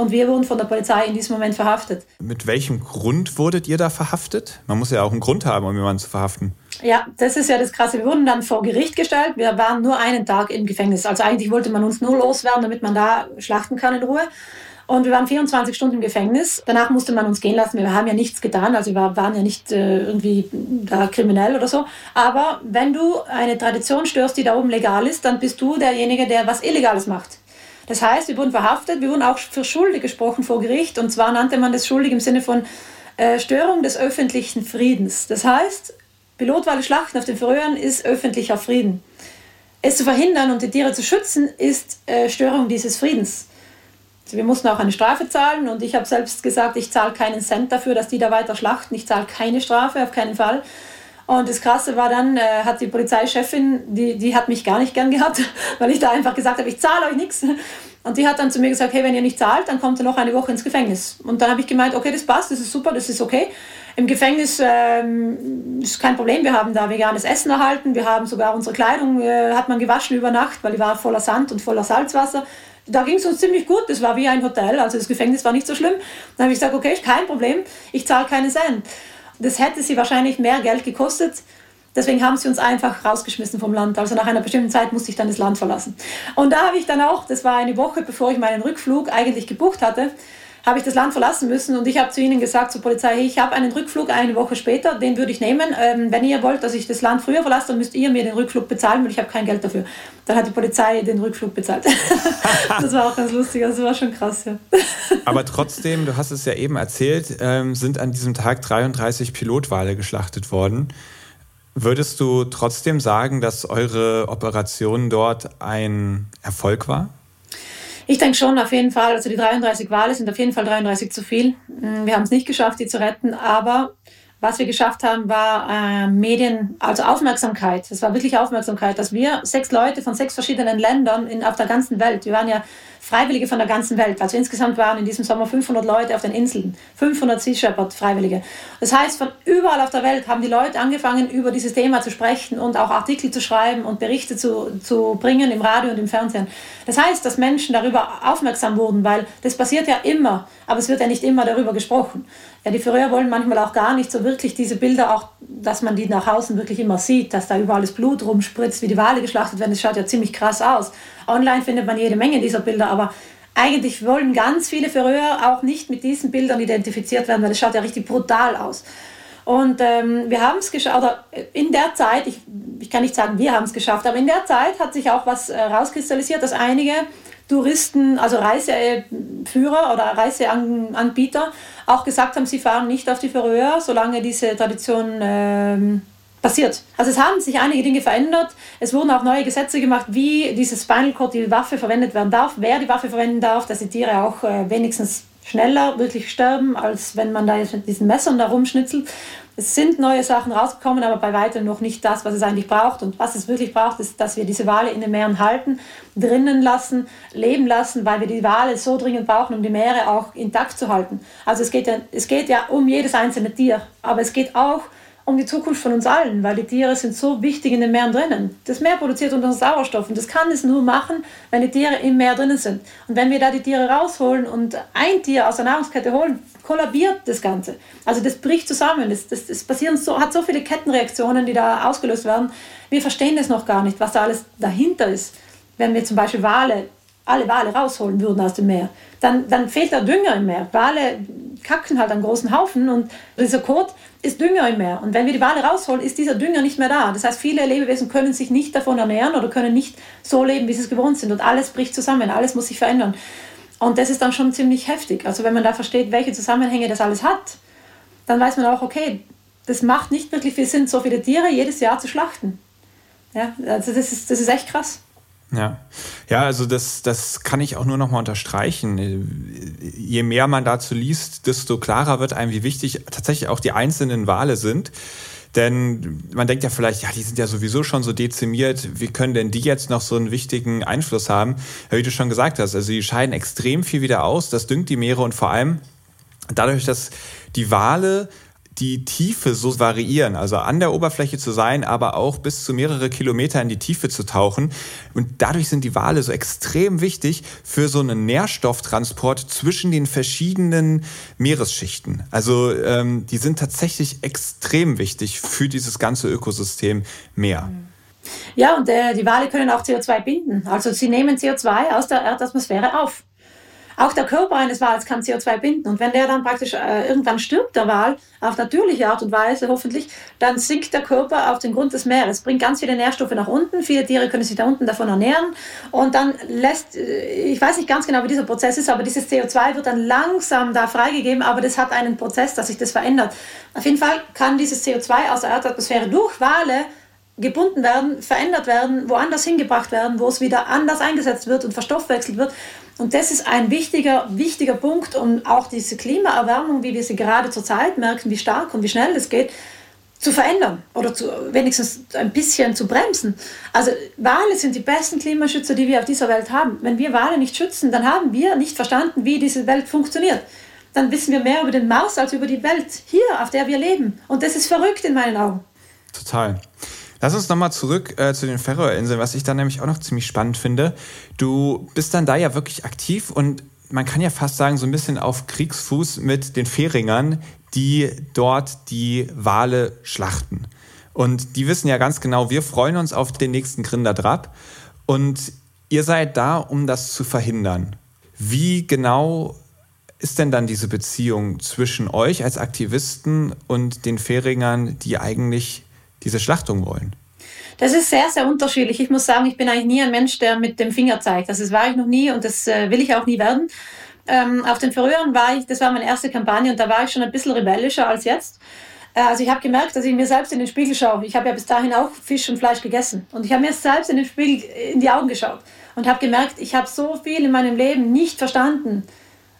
und wir wurden von der Polizei in diesem Moment verhaftet. Mit welchem Grund wurdet ihr da verhaftet? Man muss ja auch einen Grund haben, um jemanden zu verhaften. Ja, das ist ja das Krasse. Wir wurden dann vor Gericht gestellt. Wir waren nur einen Tag im Gefängnis. Also eigentlich wollte man uns nur loswerden, damit man da schlachten kann in Ruhe. Und wir waren 24 Stunden im Gefängnis. Danach musste man uns gehen lassen. Wir haben ja nichts getan. Also wir waren ja nicht äh, irgendwie da kriminell oder so. Aber wenn du eine Tradition störst, die da oben legal ist, dann bist du derjenige, der was Illegales macht. Das heißt, wir wurden verhaftet. Wir wurden auch für schuldig gesprochen vor Gericht. Und zwar nannte man das schuldig im Sinne von äh, Störung des öffentlichen Friedens. Das heißt, Pilotwale schlachten auf den Färöern ist öffentlicher Frieden. Es zu verhindern und die Tiere zu schützen, ist äh, Störung dieses Friedens. Also wir mussten auch eine Strafe zahlen und ich habe selbst gesagt, ich zahle keinen Cent dafür, dass die da weiter schlachten. Ich zahle keine Strafe, auf keinen Fall. Und das Krasse war dann, äh, hat die Polizeichefin, die, die hat mich gar nicht gern gehabt, weil ich da einfach gesagt habe, ich zahle euch nichts. Und die hat dann zu mir gesagt, hey, wenn ihr nicht zahlt, dann kommt ihr noch eine Woche ins Gefängnis. Und dann habe ich gemeint, okay, das passt, das ist super, das ist okay. Im Gefängnis ähm, ist kein Problem. Wir haben da veganes Essen erhalten. Wir haben sogar unsere Kleidung äh, hat man gewaschen über Nacht, weil die war voller Sand und voller Salzwasser. Da ging es uns ziemlich gut. Das war wie ein Hotel. Also das Gefängnis war nicht so schlimm. Dann habe ich gesagt, okay, kein Problem. Ich zahle keine Cent. Das hätte sie wahrscheinlich mehr Geld gekostet. Deswegen haben sie uns einfach rausgeschmissen vom Land. Also nach einer bestimmten Zeit musste ich dann das Land verlassen. Und da habe ich dann auch, das war eine Woche bevor ich meinen Rückflug eigentlich gebucht hatte, habe ich das Land verlassen müssen und ich habe zu ihnen gesagt, zur Polizei, ich habe einen Rückflug eine Woche später, den würde ich nehmen. Ähm, wenn ihr wollt, dass ich das Land früher verlasse, dann müsst ihr mir den Rückflug bezahlen, weil ich habe kein Geld dafür. Dann hat die Polizei den Rückflug bezahlt. das war auch ganz lustig, das war schon krass. Ja. Aber trotzdem, du hast es ja eben erzählt, ähm, sind an diesem Tag 33 Pilotwale geschlachtet worden. Würdest du trotzdem sagen, dass eure Operation dort ein Erfolg war? Ich denke schon auf jeden Fall, also die 33 Wale sind auf jeden Fall 33 zu viel. Mm, wir haben es nicht geschafft, die zu retten, aber was wir geschafft haben, war äh, Medien, also Aufmerksamkeit. Es war wirklich Aufmerksamkeit, dass wir sechs Leute von sechs verschiedenen Ländern in, auf der ganzen Welt, wir waren ja Freiwillige von der ganzen Welt. Also insgesamt waren in diesem Sommer 500 Leute auf den Inseln, 500 Sea Shepherd Freiwillige. Das heißt, von überall auf der Welt haben die Leute angefangen, über dieses Thema zu sprechen und auch Artikel zu schreiben und Berichte zu, zu bringen im Radio und im Fernsehen. Das heißt, dass Menschen darüber aufmerksam wurden, weil das passiert ja immer, aber es wird ja nicht immer darüber gesprochen. Ja, die Führer wollen manchmal auch gar nicht so wirklich diese Bilder, auch dass man die nach außen wirklich immer sieht, dass da überall das Blut rumspritzt, wie die Wale geschlachtet werden. Das schaut ja ziemlich krass aus. Online findet man jede Menge dieser Bilder, aber eigentlich wollen ganz viele Färöer auch nicht mit diesen Bildern identifiziert werden, weil das schaut ja richtig brutal aus. Und ähm, wir haben es geschafft, oder in der Zeit, ich, ich kann nicht sagen, wir haben es geschafft, aber in der Zeit hat sich auch was äh, rauskristallisiert, dass einige Touristen, also Reiseführer oder Reiseanbieter auch gesagt haben, sie fahren nicht auf die Färöer, solange diese Tradition ähm, passiert. Also es haben sich einige Dinge verändert. Es wurden auch neue Gesetze gemacht, wie dieses Spinal Cord, die Waffe verwendet werden darf, wer die Waffe verwenden darf, dass die Tiere auch äh, wenigstens schneller wirklich sterben, als wenn man da jetzt mit diesen Messern da rumschnitzelt. Es sind neue Sachen rausgekommen, aber bei weitem noch nicht das, was es eigentlich braucht. Und was es wirklich braucht, ist, dass wir diese Wale in den Meeren halten, drinnen lassen, leben lassen, weil wir die Wale so dringend brauchen, um die Meere auch intakt zu halten. Also es geht ja, es geht ja um jedes einzelne Tier, aber es geht auch um die Zukunft von uns allen, weil die Tiere sind so wichtig in den Meeren drinnen. Das Meer produziert unseren Sauerstoff und das kann es nur machen, wenn die Tiere im Meer drinnen sind. Und wenn wir da die Tiere rausholen und ein Tier aus der Nahrungskette holen, kollabiert das Ganze. Also das bricht zusammen. Das, das, das passieren so, hat so viele Kettenreaktionen, die da ausgelöst werden. Wir verstehen das noch gar nicht, was da alles dahinter ist. Wenn wir zum Beispiel Wale, alle Wale rausholen würden aus dem Meer, dann, dann fehlt da Dünger im Meer. Wale kacken halt einen großen Haufen und dieser Kot ist Dünger im Meer. Und wenn wir die Wale rausholen, ist dieser Dünger nicht mehr da. Das heißt, viele Lebewesen können sich nicht davon ernähren oder können nicht so leben, wie sie es gewohnt sind. Und alles bricht zusammen, alles muss sich verändern. Und das ist dann schon ziemlich heftig. Also wenn man da versteht, welche Zusammenhänge das alles hat, dann weiß man auch, okay, das macht nicht wirklich viel Sinn, so viele Tiere jedes Jahr zu schlachten. Ja, also das ist, das ist echt krass. Ja, ja, also das, das kann ich auch nur noch mal unterstreichen. Je mehr man dazu liest, desto klarer wird einem, wie wichtig tatsächlich auch die einzelnen Wale sind. Denn man denkt ja vielleicht, ja, die sind ja sowieso schon so dezimiert, wie können denn die jetzt noch so einen wichtigen Einfluss haben? Wie du schon gesagt hast, also die scheiden extrem viel wieder aus, das düngt die Meere und vor allem dadurch, dass die Wale die Tiefe so variieren, also an der Oberfläche zu sein, aber auch bis zu mehrere Kilometer in die Tiefe zu tauchen. Und dadurch sind die Wale so extrem wichtig für so einen Nährstofftransport zwischen den verschiedenen Meeresschichten. Also ähm, die sind tatsächlich extrem wichtig für dieses ganze Ökosystem Meer. Ja, und äh, die Wale können auch CO2 binden. Also sie nehmen CO2 aus der Erdatmosphäre auf. Auch der Körper eines Wals kann CO2 binden. Und wenn der dann praktisch äh, irgendwann stirbt, der Wal, auf natürliche Art und Weise hoffentlich, dann sinkt der Körper auf den Grund des Meeres, bringt ganz viele Nährstoffe nach unten. Viele Tiere können sich da unten davon ernähren. Und dann lässt, äh, ich weiß nicht ganz genau, wie dieser Prozess ist, aber dieses CO2 wird dann langsam da freigegeben, aber das hat einen Prozess, dass sich das verändert. Auf jeden Fall kann dieses CO2 aus der Erdatmosphäre durch Wale gebunden werden, verändert werden, woanders hingebracht werden, wo es wieder anders eingesetzt wird und verstoffwechselt wird. Und das ist ein wichtiger, wichtiger Punkt, um auch diese Klimaerwärmung, wie wir sie gerade zurzeit merken, wie stark und wie schnell das geht, zu verändern oder zu, wenigstens ein bisschen zu bremsen. Also Wale sind die besten Klimaschützer, die wir auf dieser Welt haben. Wenn wir Wale nicht schützen, dann haben wir nicht verstanden, wie diese Welt funktioniert. Dann wissen wir mehr über den Mars als über die Welt hier, auf der wir leben. Und das ist verrückt in meinen Augen. Total. Lass uns nochmal zurück äh, zu den Färöerinseln, was ich dann nämlich auch noch ziemlich spannend finde. Du bist dann da ja wirklich aktiv und man kann ja fast sagen, so ein bisschen auf Kriegsfuß mit den Färingern, die dort die Wale schlachten. Und die wissen ja ganz genau, wir freuen uns auf den nächsten Grinderdrap. Und ihr seid da, um das zu verhindern. Wie genau ist denn dann diese Beziehung zwischen euch als Aktivisten und den Färingern, die eigentlich diese Schlachtung wollen? Das ist sehr, sehr unterschiedlich. Ich muss sagen, ich bin eigentlich nie ein Mensch, der mit dem Finger zeigt. Also das war ich noch nie und das äh, will ich auch nie werden. Ähm, auf den Verröhren war ich, das war meine erste Kampagne und da war ich schon ein bisschen rebellischer als jetzt. Äh, also ich habe gemerkt, dass ich mir selbst in den Spiegel schaue. Ich habe ja bis dahin auch Fisch und Fleisch gegessen. Und ich habe mir selbst in den Spiegel in die Augen geschaut und habe gemerkt, ich habe so viel in meinem Leben nicht verstanden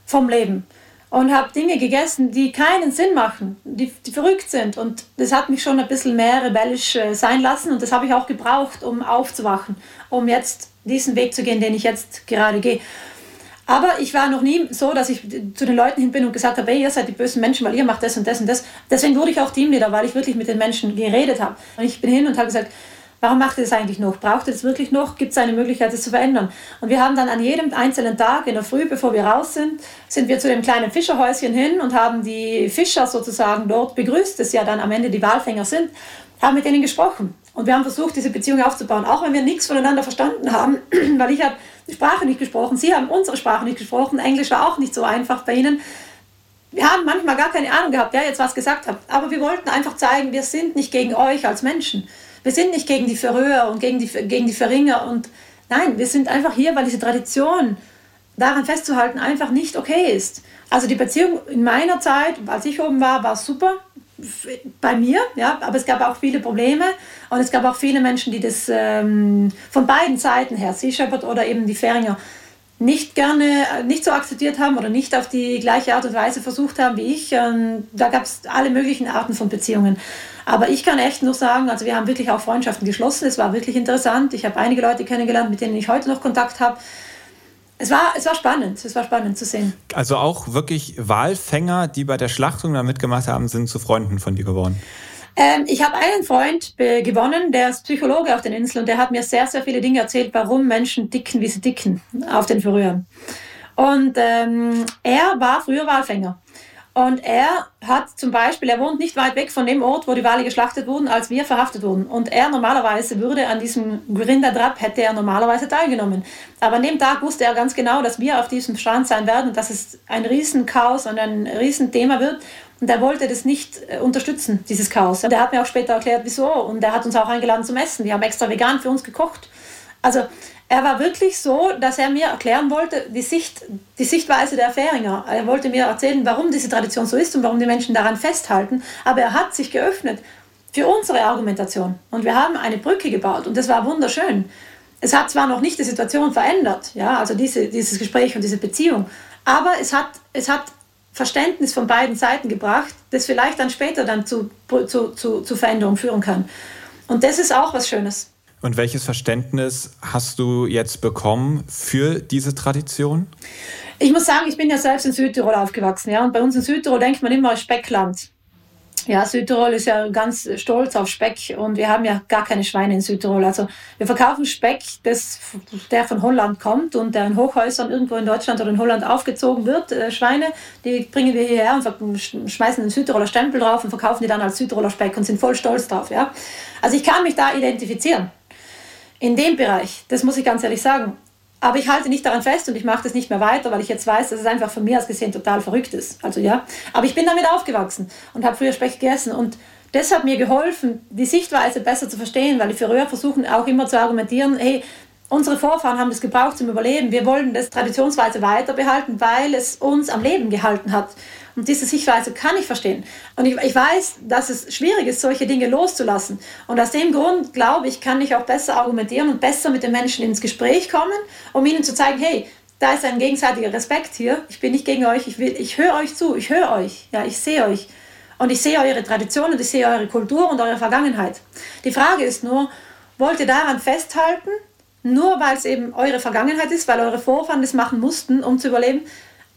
vom Leben und habe Dinge gegessen, die keinen Sinn machen, die, die, verrückt sind. Und das hat mich schon ein bisschen mehr rebellisch äh, sein lassen und das habe ich auch gebraucht, um aufzuwachen, um jetzt diesen Weg zu gehen, den ich jetzt gerade gehe. Aber ich war noch nie so, dass ich zu den Leuten hin bin und gesagt habe, hey, ihr seid die bösen Menschen, weil ihr macht das und das und das. Deswegen wurde ich auch Teamleader, weil ich wirklich mit den Menschen geredet habe. Und ich bin hin und habe gesagt, Warum macht ihr das eigentlich noch? Braucht ihr das wirklich noch? Gibt es eine Möglichkeit, das zu verändern? Und wir haben dann an jedem einzelnen Tag in der Früh, bevor wir raus sind, sind wir zu dem kleinen Fischerhäuschen hin und haben die Fischer sozusagen dort begrüßt, das ja dann am Ende die Walfänger sind, haben mit denen gesprochen. Und wir haben versucht, diese Beziehung aufzubauen, auch wenn wir nichts voneinander verstanden haben, weil ich habe die Sprache nicht gesprochen, sie haben unsere Sprache nicht gesprochen, Englisch war auch nicht so einfach bei ihnen. Wir haben manchmal gar keine Ahnung gehabt, wer jetzt was gesagt hat, aber wir wollten einfach zeigen, wir sind nicht gegen euch als Menschen. Wir sind nicht gegen die Verröher und gegen die, gegen die Verringer. Und nein, wir sind einfach hier, weil diese Tradition daran festzuhalten einfach nicht okay ist. Also die Beziehung in meiner Zeit, als ich oben war, war super bei mir, ja, aber es gab auch viele Probleme und es gab auch viele Menschen, die das ähm, von beiden Seiten her, Sea Shepherd oder eben die Färinger, nicht gerne, nicht so akzeptiert haben oder nicht auf die gleiche Art und Weise versucht haben wie ich. Da gab es alle möglichen Arten von Beziehungen. Aber ich kann echt nur sagen, also wir haben wirklich auch Freundschaften geschlossen. Es war wirklich interessant. Ich habe einige Leute kennengelernt, mit denen ich heute noch Kontakt habe. Es war, es war spannend, es war spannend zu sehen. Also auch wirklich Walfänger, die bei der Schlachtung da mitgemacht haben, sind zu Freunden von dir geworden. Ähm, ich habe einen Freund gewonnen, der ist Psychologe auf den Inseln und der hat mir sehr, sehr viele Dinge erzählt, warum Menschen dicken, wie sie dicken auf den Färöern. Und ähm, er war früher Walfänger. Und er hat zum Beispiel, er wohnt nicht weit weg von dem Ort, wo die Wale geschlachtet wurden, als wir verhaftet wurden. Und er normalerweise würde an diesem Grinda-Drap, hätte er normalerweise teilgenommen. Aber an dem Tag wusste er ganz genau, dass wir auf diesem Strand sein werden und dass es ein Riesenchaos und ein Riesenthema wird. Und er wollte das nicht äh, unterstützen, dieses Chaos. Und er hat mir auch später erklärt, wieso. Und er hat uns auch eingeladen zum Essen. Die haben extra vegan für uns gekocht. Also er war wirklich so, dass er mir erklären wollte, die, Sicht, die Sichtweise der Fähringer. Er wollte mir erzählen, warum diese Tradition so ist und warum die Menschen daran festhalten. Aber er hat sich geöffnet für unsere Argumentation. Und wir haben eine Brücke gebaut und das war wunderschön. Es hat zwar noch nicht die Situation verändert, ja, also diese, dieses Gespräch und diese Beziehung, aber es hat, es hat Verständnis von beiden Seiten gebracht, das vielleicht dann später dann zu, zu, zu, zu Veränderungen führen kann. Und das ist auch was Schönes. Und welches Verständnis hast du jetzt bekommen für diese Tradition? Ich muss sagen, ich bin ja selbst in Südtirol aufgewachsen. Ja? Und bei uns in Südtirol denkt man immer Speckland. Ja, Südtirol ist ja ganz stolz auf Speck und wir haben ja gar keine Schweine in Südtirol. Also wir verkaufen Speck, das, der von Holland kommt und der in Hochhäusern irgendwo in Deutschland oder in Holland aufgezogen wird. Äh, Schweine, die bringen wir hierher und schmeißen den Südtiroler Stempel drauf und verkaufen die dann als Südtiroler Speck und sind voll stolz drauf. Ja? Also ich kann mich da identifizieren in dem Bereich, das muss ich ganz ehrlich sagen. Aber ich halte nicht daran fest und ich mache das nicht mehr weiter, weil ich jetzt weiß, dass es einfach von mir aus gesehen total verrückt ist. Also ja, aber ich bin damit aufgewachsen und habe früher Speck gegessen und das hat mir geholfen, die Sichtweise besser zu verstehen, weil die Färöer versuchen auch immer zu argumentieren, hey, unsere Vorfahren haben das gebraucht zum Überleben, wir wollen das traditionsweise weiter behalten, weil es uns am Leben gehalten hat. Und diese Sichtweise kann ich verstehen. Und ich, ich weiß, dass es schwierig ist, solche Dinge loszulassen. Und aus dem Grund, glaube ich, kann ich auch besser argumentieren und besser mit den Menschen ins Gespräch kommen, um ihnen zu zeigen, hey, da ist ein gegenseitiger Respekt hier. Ich bin nicht gegen euch, ich, ich höre euch zu, ich höre euch, ja, ich sehe euch. Und ich sehe eure Tradition und ich sehe eure Kultur und eure Vergangenheit. Die Frage ist nur, wollt ihr daran festhalten, nur weil es eben eure Vergangenheit ist, weil eure Vorfahren das machen mussten, um zu überleben?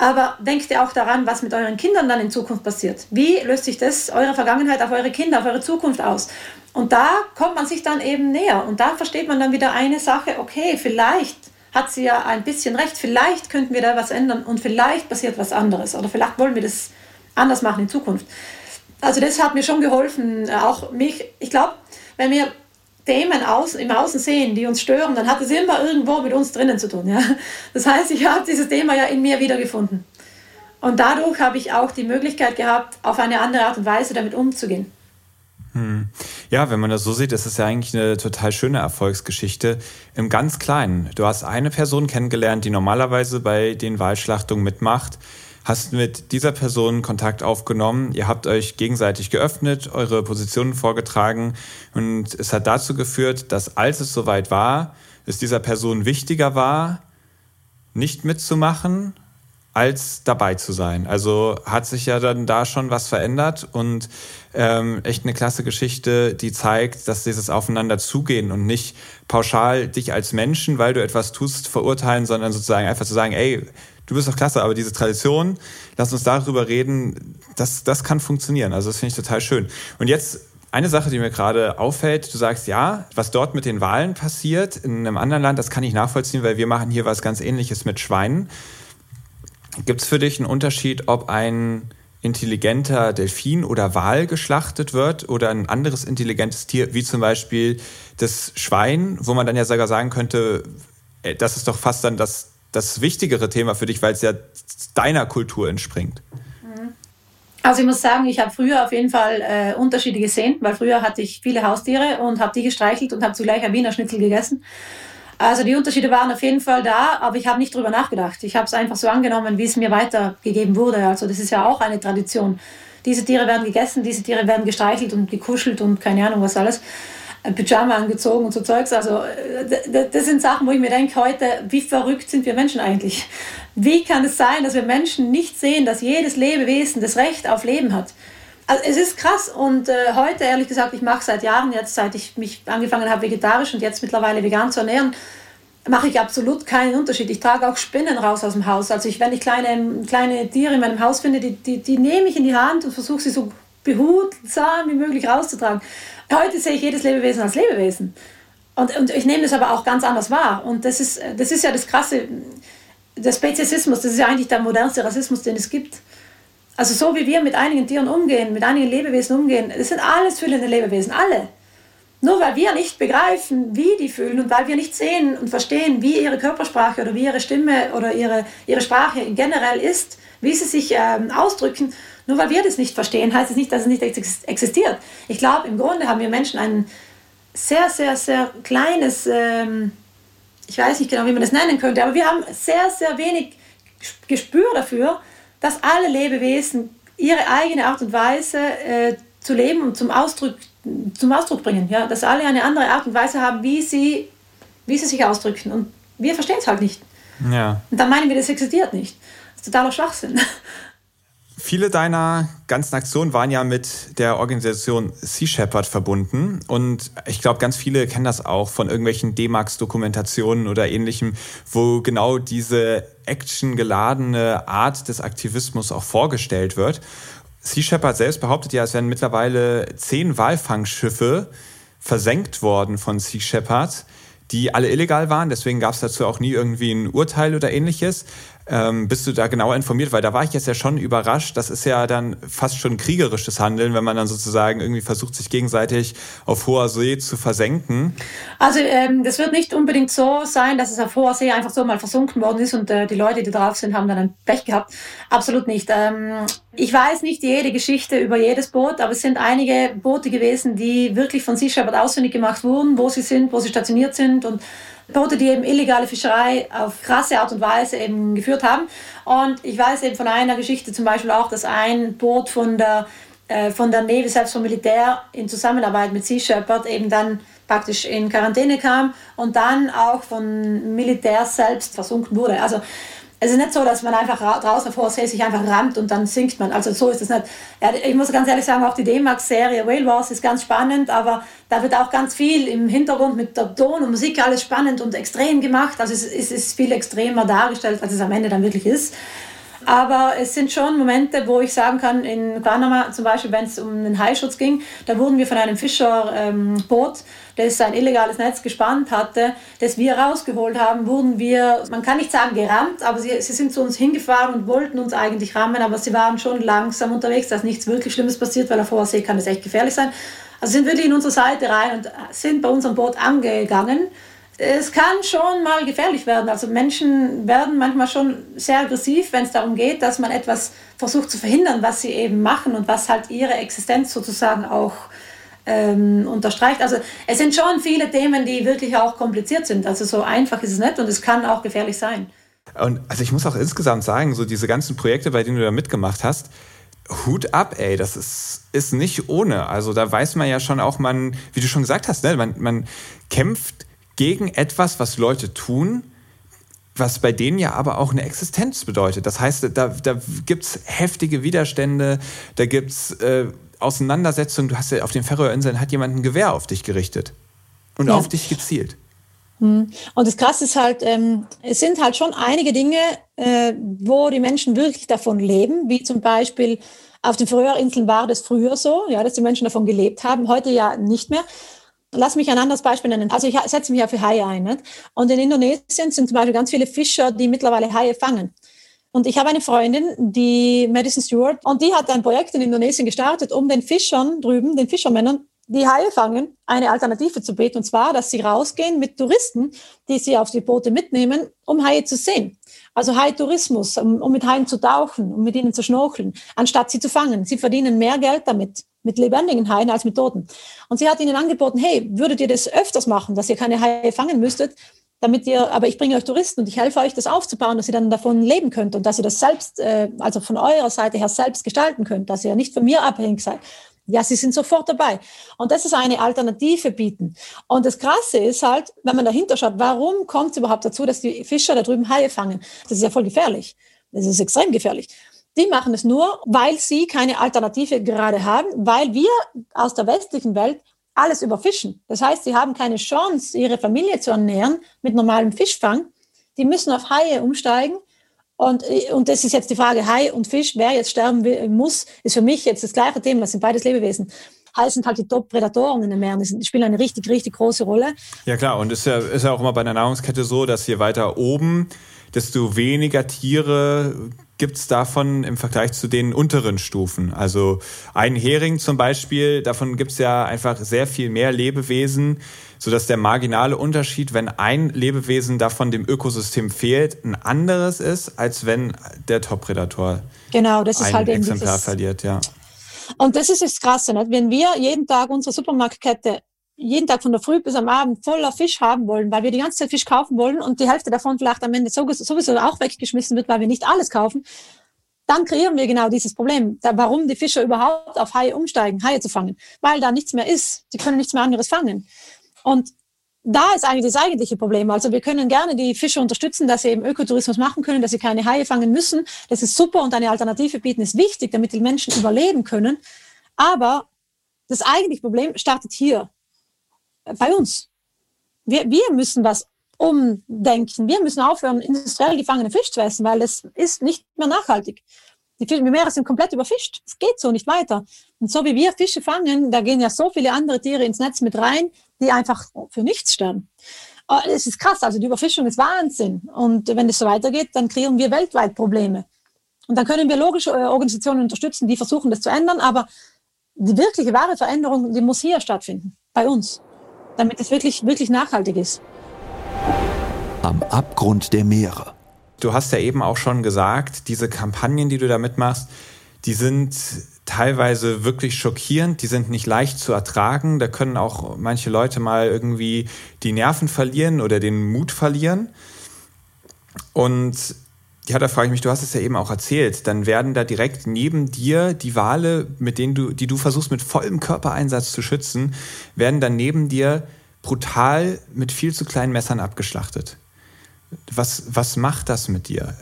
Aber denkt ihr auch daran, was mit euren Kindern dann in Zukunft passiert. Wie löst sich das, eure Vergangenheit auf eure Kinder, auf eure Zukunft aus? Und da kommt man sich dann eben näher. Und da versteht man dann wieder eine Sache, okay, vielleicht hat sie ja ein bisschen recht, vielleicht könnten wir da was ändern und vielleicht passiert was anderes. Oder vielleicht wollen wir das anders machen in Zukunft. Also das hat mir schon geholfen, auch mich, ich glaube, wenn wir Themen außen, im Außen sehen, die uns stören, dann hat es immer irgendwo mit uns drinnen zu tun. Ja? Das heißt, ich habe dieses Thema ja in mir wiedergefunden. Und dadurch habe ich auch die Möglichkeit gehabt, auf eine andere Art und Weise damit umzugehen. Hm. Ja, wenn man das so sieht, ist es ja eigentlich eine total schöne Erfolgsgeschichte im ganz Kleinen. Du hast eine Person kennengelernt, die normalerweise bei den Wahlschlachtungen mitmacht, hast mit dieser Person Kontakt aufgenommen, ihr habt euch gegenseitig geöffnet, eure Positionen vorgetragen. Und es hat dazu geführt, dass als es soweit war, es dieser Person wichtiger war, nicht mitzumachen, als dabei zu sein. Also hat sich ja dann da schon was verändert und ähm, echt eine klasse Geschichte, die zeigt, dass dieses Aufeinander zugehen und nicht pauschal dich als Menschen, weil du etwas tust, verurteilen, sondern sozusagen einfach zu sagen, ey, du bist doch klasse, aber diese Tradition, lass uns darüber reden, das, das kann funktionieren. Also das finde ich total schön. Und jetzt eine Sache, die mir gerade auffällt, du sagst, ja, was dort mit den Wahlen passiert in einem anderen Land, das kann ich nachvollziehen, weil wir machen hier was ganz ähnliches mit Schweinen. Gibt es für dich einen Unterschied, ob ein intelligenter Delfin oder Wal geschlachtet wird oder ein anderes intelligentes Tier, wie zum Beispiel das Schwein, wo man dann ja sogar sagen könnte, äh, das ist doch fast dann das, das wichtigere Thema für dich, weil es ja deiner Kultur entspringt. Mhm. Also ich muss sagen, ich habe früher auf jeden Fall äh, Unterschiede gesehen, weil früher hatte ich viele Haustiere und habe die gestreichelt und habe zugleich ein Wiener Schnitzel gegessen. Also die Unterschiede waren auf jeden Fall da, aber ich habe nicht drüber nachgedacht. Ich habe es einfach so angenommen, wie es mir weitergegeben wurde. Also das ist ja auch eine Tradition. Diese Tiere werden gegessen, diese Tiere werden gestreichelt und gekuschelt und keine Ahnung was alles. Ein Pyjama angezogen und so Zeugs. Also äh, das sind Sachen, wo ich mir denke heute, wie verrückt sind wir Menschen eigentlich? Wie kann es sein, dass wir Menschen nicht sehen, dass jedes Lebewesen das Recht auf Leben hat? Also es ist krass und äh, heute, ehrlich gesagt, ich mache seit Jahren, jetzt seit ich mich angefangen habe vegetarisch und jetzt mittlerweile vegan zu ernähren, mache ich absolut keinen Unterschied. Ich trage auch Spinnen raus aus dem Haus. Also ich, wenn ich kleine, kleine Tiere in meinem Haus finde, die, die, die nehme ich in die Hand und versuche sie so behutsam wie möglich rauszutragen. Heute sehe ich jedes Lebewesen als Lebewesen. Und, und ich nehme das aber auch ganz anders wahr. Und das ist, das ist ja das Krasse, der Speziesismus, das ist ja eigentlich der modernste Rassismus, den es gibt. Also so wie wir mit einigen Tieren umgehen, mit einigen Lebewesen umgehen, das sind alles fühlende Lebewesen, alle. Nur weil wir nicht begreifen, wie die fühlen und weil wir nicht sehen und verstehen, wie ihre Körpersprache oder wie ihre Stimme oder ihre, ihre Sprache generell ist, wie sie sich ähm, ausdrücken, nur weil wir das nicht verstehen, heißt es nicht, dass es nicht existiert. Ich glaube, im Grunde haben wir Menschen ein sehr, sehr, sehr kleines, ähm, ich weiß nicht genau, wie man das nennen könnte, aber wir haben sehr, sehr wenig Gespür dafür, dass alle Lebewesen ihre eigene Art und Weise äh, zu leben und zum Ausdruck, zum Ausdruck bringen. Ja? Dass alle eine andere Art und Weise haben, wie sie, wie sie sich ausdrücken. Und wir verstehen es halt nicht. Ja. Und dann meinen wir, das existiert nicht. Das ist totaler Schwachsinn. Viele deiner ganzen Aktionen waren ja mit der Organisation Sea Shepherd verbunden. Und ich glaube, ganz viele kennen das auch von irgendwelchen D-Max-Dokumentationen oder ähnlichem, wo genau diese actiongeladene Art des Aktivismus auch vorgestellt wird. Sea Shepherd selbst behauptet ja, es werden mittlerweile zehn Walfangschiffe versenkt worden von Sea Shepherd, die alle illegal waren. Deswegen gab es dazu auch nie irgendwie ein Urteil oder ähnliches. Ähm, bist du da genauer informiert? Weil da war ich jetzt ja schon überrascht. Das ist ja dann fast schon kriegerisches Handeln, wenn man dann sozusagen irgendwie versucht, sich gegenseitig auf hoher See zu versenken. Also ähm, das wird nicht unbedingt so sein, dass es auf hoher See einfach so mal versunken worden ist und äh, die Leute, die drauf sind, haben dann ein Pech gehabt. Absolut nicht. Ähm, ich weiß nicht jede Geschichte über jedes Boot, aber es sind einige Boote gewesen, die wirklich von Sea Shepherd ausfindig gemacht wurden, wo sie sind, wo sie stationiert sind und Boote, die eben illegale Fischerei auf krasse Art und Weise eben geführt haben. Und ich weiß eben von einer Geschichte zum Beispiel auch, dass ein Boot von der, äh, von der Navy, selbst vom Militär, in Zusammenarbeit mit Sea Shepherd eben dann praktisch in Quarantäne kam und dann auch von Militär selbst versunken wurde. Also es ist nicht so, dass man einfach draußen hoher See sich einfach rammt und dann sinkt man. Also so ist es nicht. Ja, ich muss ganz ehrlich sagen, auch die D-Max-Serie Whale Wars ist ganz spannend, aber da wird auch ganz viel im Hintergrund mit der Ton und Musik alles spannend und extrem gemacht. Also es ist viel extremer dargestellt, als es am Ende dann wirklich ist. Aber es sind schon Momente, wo ich sagen kann, in Guanama zum Beispiel, wenn es um den Haischutz ging, da wurden wir von einem Fischerboot, ähm, das ein illegales Netz gespannt hatte, das wir rausgeholt haben, wurden wir, man kann nicht sagen gerammt, aber sie, sie sind zu uns hingefahren und wollten uns eigentlich rammen, aber sie waren schon langsam unterwegs, dass nichts wirklich Schlimmes passiert, weil auf hoher See kann es echt gefährlich sein. Also sind wirklich in unsere Seite rein und sind bei unserem Boot angegangen es kann schon mal gefährlich werden. Also Menschen werden manchmal schon sehr aggressiv, wenn es darum geht, dass man etwas versucht zu verhindern, was sie eben machen und was halt ihre Existenz sozusagen auch ähm, unterstreicht. Also es sind schon viele Themen, die wirklich auch kompliziert sind. Also so einfach ist es nicht und es kann auch gefährlich sein. Und also ich muss auch insgesamt sagen, so diese ganzen Projekte, bei denen du da mitgemacht hast, Hut ab, ey, das ist, ist nicht ohne. Also da weiß man ja schon auch, man, wie du schon gesagt hast, ne, man, man kämpft gegen etwas, was Leute tun, was bei denen ja aber auch eine Existenz bedeutet. Das heißt, da, da gibt es heftige Widerstände, da gibt es äh, Auseinandersetzungen. Du hast ja auf den Färöerinseln hat jemand ein Gewehr auf dich gerichtet und ja. auf dich gezielt. Hm. Und das Krasse ist halt, ähm, es sind halt schon einige Dinge, äh, wo die Menschen wirklich davon leben, wie zum Beispiel auf den Färöerinseln war das früher so, ja, dass die Menschen davon gelebt haben, heute ja nicht mehr. Lass mich ein anderes Beispiel nennen. Also ich setze mich ja für Haie ein. Nicht? Und in Indonesien sind zum Beispiel ganz viele Fischer, die mittlerweile Haie fangen. Und ich habe eine Freundin, die Madison Stewart, und die hat ein Projekt in Indonesien gestartet, um den Fischern drüben, den Fischermännern, die Haie fangen, eine Alternative zu bieten. Und zwar, dass sie rausgehen mit Touristen, die sie auf die Boote mitnehmen, um Haie zu sehen. Also Hai-Tourismus, um, um mit Haien zu tauchen, um mit ihnen zu schnorcheln, anstatt sie zu fangen. Sie verdienen mehr Geld damit, mit lebendigen Haien als mit toten. Und sie hat ihnen angeboten, hey, würdet ihr das öfters machen, dass ihr keine Haie fangen müsstet, damit ihr, aber ich bringe euch Touristen und ich helfe euch, das aufzubauen, dass ihr dann davon leben könnt und dass ihr das selbst, äh, also von eurer Seite her selbst gestalten könnt, dass ihr nicht von mir abhängig seid. Ja, sie sind sofort dabei. Und das ist eine Alternative bieten. Und das Krasse ist halt, wenn man dahinter schaut, warum kommt es überhaupt dazu, dass die Fischer da drüben Haie fangen? Das ist ja voll gefährlich. Das ist extrem gefährlich. Die machen es nur, weil sie keine Alternative gerade haben, weil wir aus der westlichen Welt alles überfischen. Das heißt, sie haben keine Chance, ihre Familie zu ernähren mit normalem Fischfang. Die müssen auf Haie umsteigen und, und das ist jetzt die Frage, Hai und Fisch, wer jetzt sterben will, muss, ist für mich jetzt das gleiche Thema, das sind beides Lebewesen. Hai sind halt die Top-Prädatoren in den Meeren, die spielen eine richtig, richtig große Rolle. Ja klar, und es ist ja, ist ja auch immer bei der Nahrungskette so, dass je weiter oben, desto weniger Tiere gibt es davon im Vergleich zu den unteren Stufen. Also ein Hering zum Beispiel, davon gibt es ja einfach sehr viel mehr Lebewesen, sodass der marginale Unterschied, wenn ein Lebewesen davon dem Ökosystem fehlt, ein anderes ist, als wenn der Top-Predator genau, das ist ein halt Exemplar verliert. Ja. Und das ist das Krasse, nicht? wenn wir jeden Tag unsere Supermarktkette jeden Tag von der Früh bis am Abend voller Fisch haben wollen, weil wir die ganze Zeit Fisch kaufen wollen und die Hälfte davon vielleicht am Ende sowieso auch weggeschmissen wird, weil wir nicht alles kaufen, dann kreieren wir genau dieses Problem. Da, warum die Fischer überhaupt auf Haie umsteigen, Haie zu fangen. Weil da nichts mehr ist. Die können nichts mehr anderes fangen. Und da ist eigentlich das eigentliche Problem. Also wir können gerne die Fischer unterstützen, dass sie eben Ökotourismus machen können, dass sie keine Haie fangen müssen. Das ist super und eine Alternative bieten ist wichtig, damit die Menschen überleben können. Aber das eigentliche Problem startet hier, bei uns. Wir, wir müssen was umdenken. Wir müssen aufhören, industriell gefangene Fisch zu essen, weil es ist nicht mehr nachhaltig. Die Meere sind komplett überfischt. Es geht so nicht weiter. Und so wie wir Fische fangen, da gehen ja so viele andere Tiere ins Netz mit rein, die einfach für nichts sterben. Es ist krass, also die Überfischung ist Wahnsinn. Und wenn es so weitergeht, dann kreieren wir weltweit Probleme. Und dann können wir logische äh, Organisationen unterstützen, die versuchen, das zu ändern. Aber die wirkliche, wahre Veränderung, die muss hier stattfinden, bei uns, damit es wirklich, wirklich nachhaltig ist. Am Abgrund der Meere Du hast ja eben auch schon gesagt, diese Kampagnen, die du da mitmachst, die sind teilweise wirklich schockierend, die sind nicht leicht zu ertragen. Da können auch manche Leute mal irgendwie die Nerven verlieren oder den Mut verlieren. Und ja, da frage ich mich, du hast es ja eben auch erzählt, dann werden da direkt neben dir die Wale, mit denen du, die du versuchst mit vollem Körpereinsatz zu schützen, werden dann neben dir brutal mit viel zu kleinen Messern abgeschlachtet. Was, was macht das mit dir,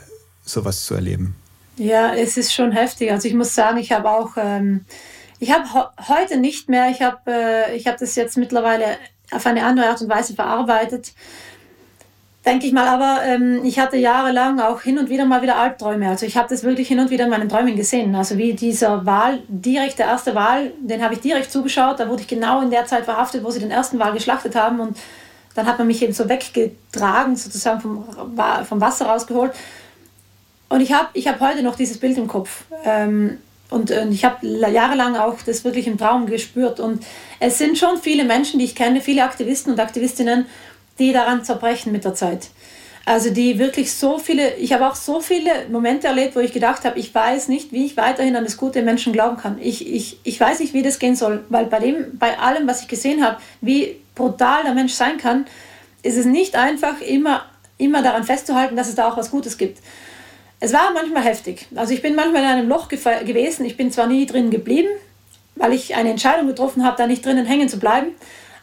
sowas zu erleben? Ja, es ist schon heftig. Also ich muss sagen, ich habe auch, ähm, ich habe heute nicht mehr, ich habe äh, hab das jetzt mittlerweile auf eine andere Art und Weise verarbeitet. Denke ich mal, aber ähm, ich hatte jahrelang auch hin und wieder mal wieder Albträume. Also ich habe das wirklich hin und wieder in meinen Träumen gesehen. Also wie dieser Wahl, direkt der erste Wahl, den habe ich direkt zugeschaut. Da wurde ich genau in der Zeit verhaftet, wo sie den ersten Wahl geschlachtet haben. Und dann hat man mich eben so weggetragen, sozusagen vom, vom Wasser rausgeholt. Und ich habe ich hab heute noch dieses Bild im Kopf. Ähm, und, und, ich habe jahrelang auch das wirklich im Traum gespürt. Und es sind schon viele Menschen, die ich kenne, viele Aktivisten und Aktivistinnen, die daran zerbrechen mit der Zeit. Also die wirklich so viele, ich habe auch so viele Momente erlebt, wo ich gedacht habe, ich weiß nicht, wie ich weiterhin an das gute Menschen glauben kann. Ich, ich, ich weiß nicht, wie das gehen soll, weil bei, dem, bei allem, was ich gesehen habe, wie brutal der Mensch sein kann, ist es nicht einfach immer immer daran festzuhalten, dass es da auch was Gutes gibt. Es war manchmal heftig. Also ich bin manchmal in einem Loch gewesen. Ich bin zwar nie drin geblieben, weil ich eine Entscheidung getroffen habe, da nicht drinnen hängen zu bleiben,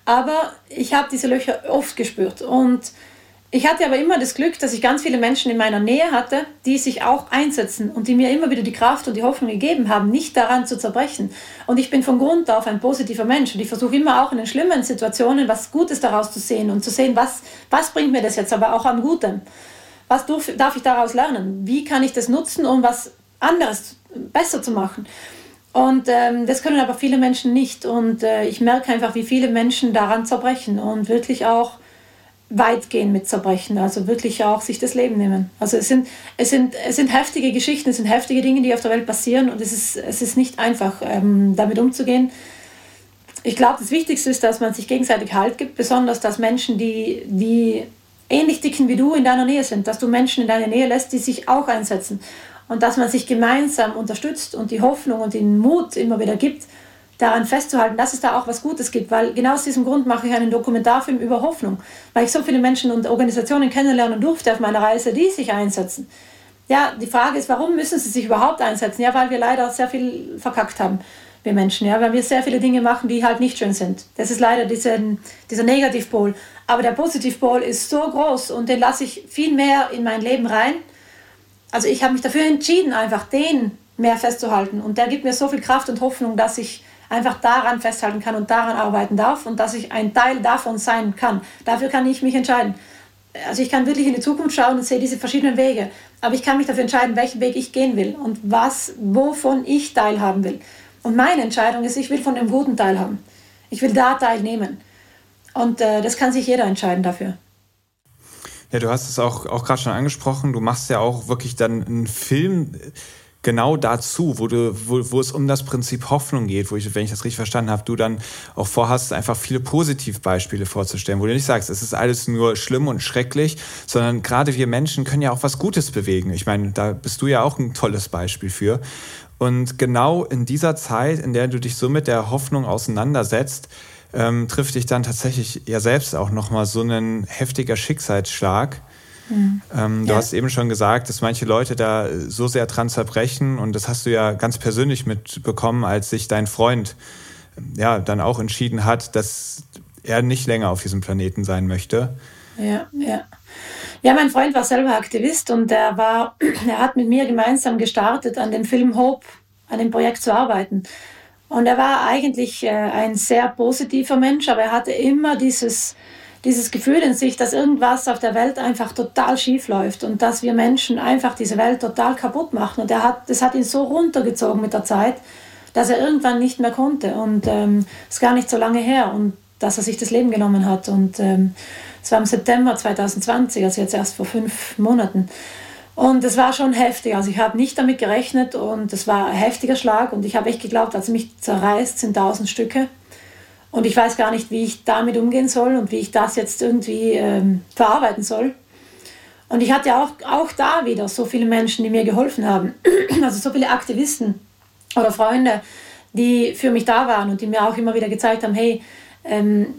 aber ich habe diese Löcher oft gespürt. Und ich hatte aber immer das Glück, dass ich ganz viele Menschen in meiner Nähe hatte, die sich auch einsetzen und die mir immer wieder die Kraft und die Hoffnung gegeben haben, nicht daran zu zerbrechen. Und ich bin von Grund auf ein positiver Mensch und ich versuche immer auch in den schlimmen Situationen was Gutes daraus zu sehen und zu sehen, was, was bringt mir das jetzt aber auch an Gutem. Was darf ich daraus lernen? Wie kann ich das nutzen, um was anderes besser zu machen? Und ähm, das können aber viele Menschen nicht. Und äh, ich merke einfach, wie viele Menschen daran zerbrechen und wirklich auch weit gehen mit Zerbrechen, also wirklich auch sich das Leben nehmen. Also es sind, es sind, es sind heftige Geschichten, es sind heftige Dinge, die auf der Welt passieren und es ist, es ist nicht einfach, ähm, damit umzugehen. Ich glaube, das Wichtigste ist, dass man sich gegenseitig Halt gibt, besonders dass Menschen, die, die ähnlich dicken wie du in deiner Nähe sind, dass du Menschen in deiner Nähe lässt, die sich auch einsetzen und dass man sich gemeinsam unterstützt und die Hoffnung und den Mut immer wieder gibt, daran festzuhalten, dass es da auch was Gutes gibt. Weil genau aus diesem Grund mache ich einen Dokumentarfilm über Hoffnung, weil ich so viele Menschen und Organisationen kennenlernen durfte auf meiner Reise, die sich einsetzen. Ja, die Frage ist, warum müssen sie sich überhaupt einsetzen? Ja, weil wir leider sehr viel verkackt haben, wir Menschen, ja, weil wir sehr viele Dinge machen, die halt nicht schön sind. Das ist leider diese, dieser Negativpol. Aber der Positivpol ist so groß und den lasse ich viel mehr in mein Leben rein. Also ich habe mich dafür entschieden, einfach den mehr festzuhalten. Und der gibt mir so viel Kraft und Hoffnung, dass ich einfach daran festhalten kann und daran arbeiten darf und dass ich ein Teil davon sein kann. Dafür kann ich mich entscheiden. Also ich kann wirklich in die Zukunft schauen und sehe diese verschiedenen Wege, aber ich kann mich dafür entscheiden, welchen Weg ich gehen will und was, wovon ich teilhaben will. Und meine Entscheidung ist, ich will von dem guten teilhaben. Ich will da teilnehmen. Und äh, das kann sich jeder entscheiden dafür. Ja, du hast es auch, auch gerade schon angesprochen. Du machst ja auch wirklich dann einen Film genau dazu, wo, du, wo, wo es um das Prinzip Hoffnung geht, wo ich, wenn ich das richtig verstanden habe, du dann auch vorhast, einfach viele Positivbeispiele vorzustellen, wo du nicht sagst, es ist alles nur schlimm und schrecklich, sondern gerade wir Menschen können ja auch was Gutes bewegen. Ich meine, da bist du ja auch ein tolles Beispiel für. Und genau in dieser Zeit, in der du dich so mit der Hoffnung auseinandersetzt, ähm, trifft dich dann tatsächlich ja selbst auch nochmal so ein heftiger Schicksalsschlag, Mhm. Ähm, du ja. hast eben schon gesagt, dass manche Leute da so sehr dran zerbrechen und das hast du ja ganz persönlich mitbekommen, als sich dein Freund ja dann auch entschieden hat, dass er nicht länger auf diesem Planeten sein möchte. Ja, ja. Ja, mein Freund war selber Aktivist und er war, er hat mit mir gemeinsam gestartet, an dem Film Hope, an dem Projekt zu arbeiten. Und er war eigentlich äh, ein sehr positiver Mensch, aber er hatte immer dieses, dieses Gefühl in sich, dass irgendwas auf der Welt einfach total schief läuft und dass wir Menschen einfach diese Welt total kaputt machen. Und er hat, das hat ihn so runtergezogen mit der Zeit, dass er irgendwann nicht mehr konnte. Und es ähm, ist gar nicht so lange her und dass er sich das Leben genommen hat. Und ähm, es war im September 2020, also jetzt erst vor fünf Monaten. Und es war schon heftig. Also ich habe nicht damit gerechnet und es war ein heftiger Schlag und ich habe echt geglaubt, als mich zerreißt, sind tausend Stücke. Und ich weiß gar nicht, wie ich damit umgehen soll und wie ich das jetzt irgendwie ähm, verarbeiten soll. Und ich hatte auch, auch da wieder so viele Menschen, die mir geholfen haben. Also so viele Aktivisten oder Freunde, die für mich da waren und die mir auch immer wieder gezeigt haben, hey, ähm,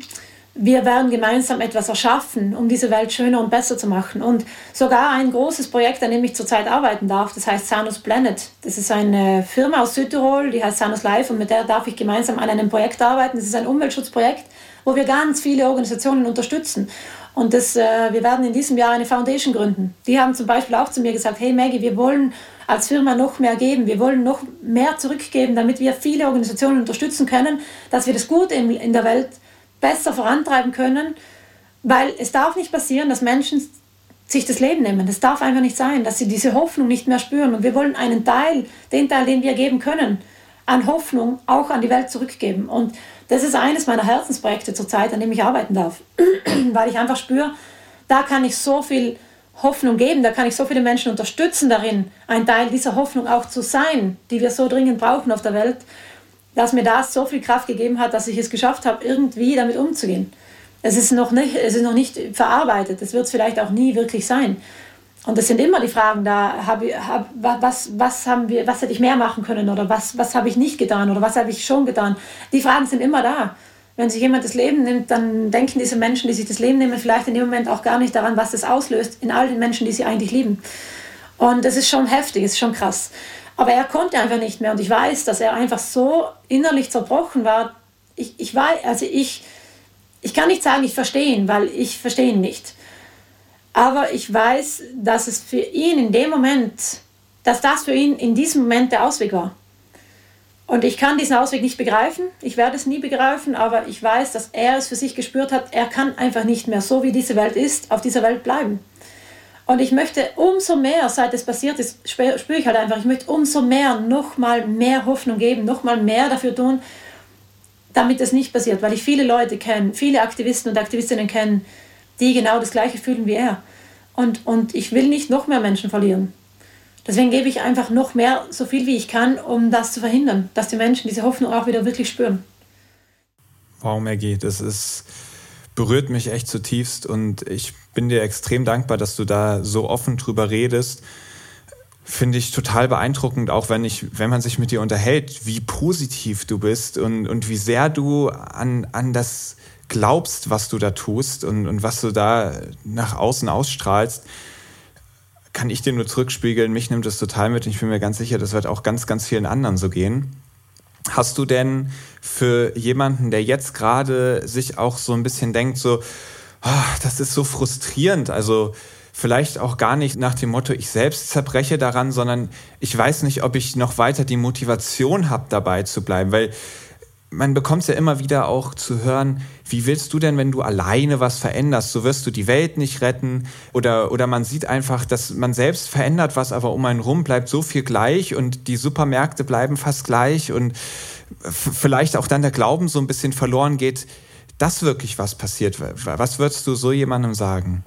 wir werden gemeinsam etwas erschaffen, um diese Welt schöner und besser zu machen. Und sogar ein großes Projekt, an dem ich zurzeit arbeiten darf, das heißt Sanus Planet. Das ist eine Firma aus Südtirol, die heißt Sanus Life und mit der darf ich gemeinsam an einem Projekt arbeiten. Das ist ein Umweltschutzprojekt, wo wir ganz viele Organisationen unterstützen. Und das, äh, wir werden in diesem Jahr eine Foundation gründen. Die haben zum Beispiel auch zu mir gesagt, hey Maggie, wir wollen als Firma noch mehr geben. Wir wollen noch mehr zurückgeben, damit wir viele Organisationen unterstützen können, dass wir das Gute in, in der Welt besser vorantreiben können, weil es darf nicht passieren, dass Menschen sich das Leben nehmen. Das darf einfach nicht sein, dass sie diese Hoffnung nicht mehr spüren. Und wir wollen einen Teil, den Teil, den wir geben können, an Hoffnung auch an die Welt zurückgeben. Und das ist eines meiner Herzensprojekte zurzeit, an dem ich arbeiten darf, weil ich einfach spüre, da kann ich so viel Hoffnung geben, da kann ich so viele Menschen unterstützen darin, ein Teil dieser Hoffnung auch zu sein, die wir so dringend brauchen auf der Welt dass mir das so viel Kraft gegeben hat, dass ich es geschafft habe, irgendwie damit umzugehen. Es ist noch nicht, es ist noch nicht verarbeitet, es wird es vielleicht auch nie wirklich sein. Und es sind immer die Fragen da, hab, hab, was, was, haben wir, was hätte ich mehr machen können oder was, was habe ich nicht getan oder was habe ich schon getan. Die Fragen sind immer da. wenn sich jemand das Leben nimmt, dann denken diese Menschen, die sich das Leben nehmen, vielleicht in dem Moment auch gar nicht daran, was das auslöst, in all den Menschen, die sie eigentlich lieben. Und das ist schon heftig, das ist schon krass. Aber er konnte einfach nicht mehr und ich weiß, dass er einfach so innerlich zerbrochen war. Ich, ich weiß, also ich, ich kann nicht sagen, ich verstehe ihn, weil ich verstehe ihn nicht. Aber ich weiß, dass es für ihn in dem Moment, dass das für ihn in diesem Moment der Ausweg war. Und ich kann diesen Ausweg nicht begreifen, ich werde es nie begreifen, aber ich weiß, dass er es für sich gespürt hat, er kann einfach nicht mehr, so wie diese Welt ist, auf dieser Welt bleiben. Und ich möchte umso mehr, seit es passiert ist, spüre ich halt einfach, ich möchte umso mehr, nochmal mehr Hoffnung geben, nochmal mehr dafür tun, damit es nicht passiert, weil ich viele Leute kenne, viele Aktivisten und Aktivistinnen kenne, die genau das Gleiche fühlen wie er. Und, und ich will nicht noch mehr Menschen verlieren. Deswegen gebe ich einfach noch mehr, so viel wie ich kann, um das zu verhindern, dass die Menschen diese Hoffnung auch wieder wirklich spüren. Wow, Maggie, das ist, berührt mich echt zutiefst und ich bin dir extrem dankbar, dass du da so offen drüber redest. Finde ich total beeindruckend, auch wenn ich, wenn man sich mit dir unterhält, wie positiv du bist und, und wie sehr du an, an das glaubst, was du da tust und, und was du da nach außen ausstrahlst kann ich dir nur zurückspiegeln, mich nimmt das total mit und ich bin mir ganz sicher, das wird auch ganz, ganz vielen anderen so gehen. Hast du denn für jemanden, der jetzt gerade sich auch so ein bisschen denkt, so, das ist so frustrierend, also vielleicht auch gar nicht nach dem Motto, ich selbst zerbreche daran, sondern ich weiß nicht, ob ich noch weiter die Motivation habe, dabei zu bleiben, weil man bekommt ja immer wieder auch zu hören, wie willst du denn, wenn du alleine was veränderst, so wirst du die Welt nicht retten. Oder, oder man sieht einfach, dass man selbst verändert was, aber um einen rum bleibt so viel gleich und die Supermärkte bleiben fast gleich und vielleicht auch dann der Glauben so ein bisschen verloren geht, dass wirklich was passiert. Was würdest du so jemandem sagen?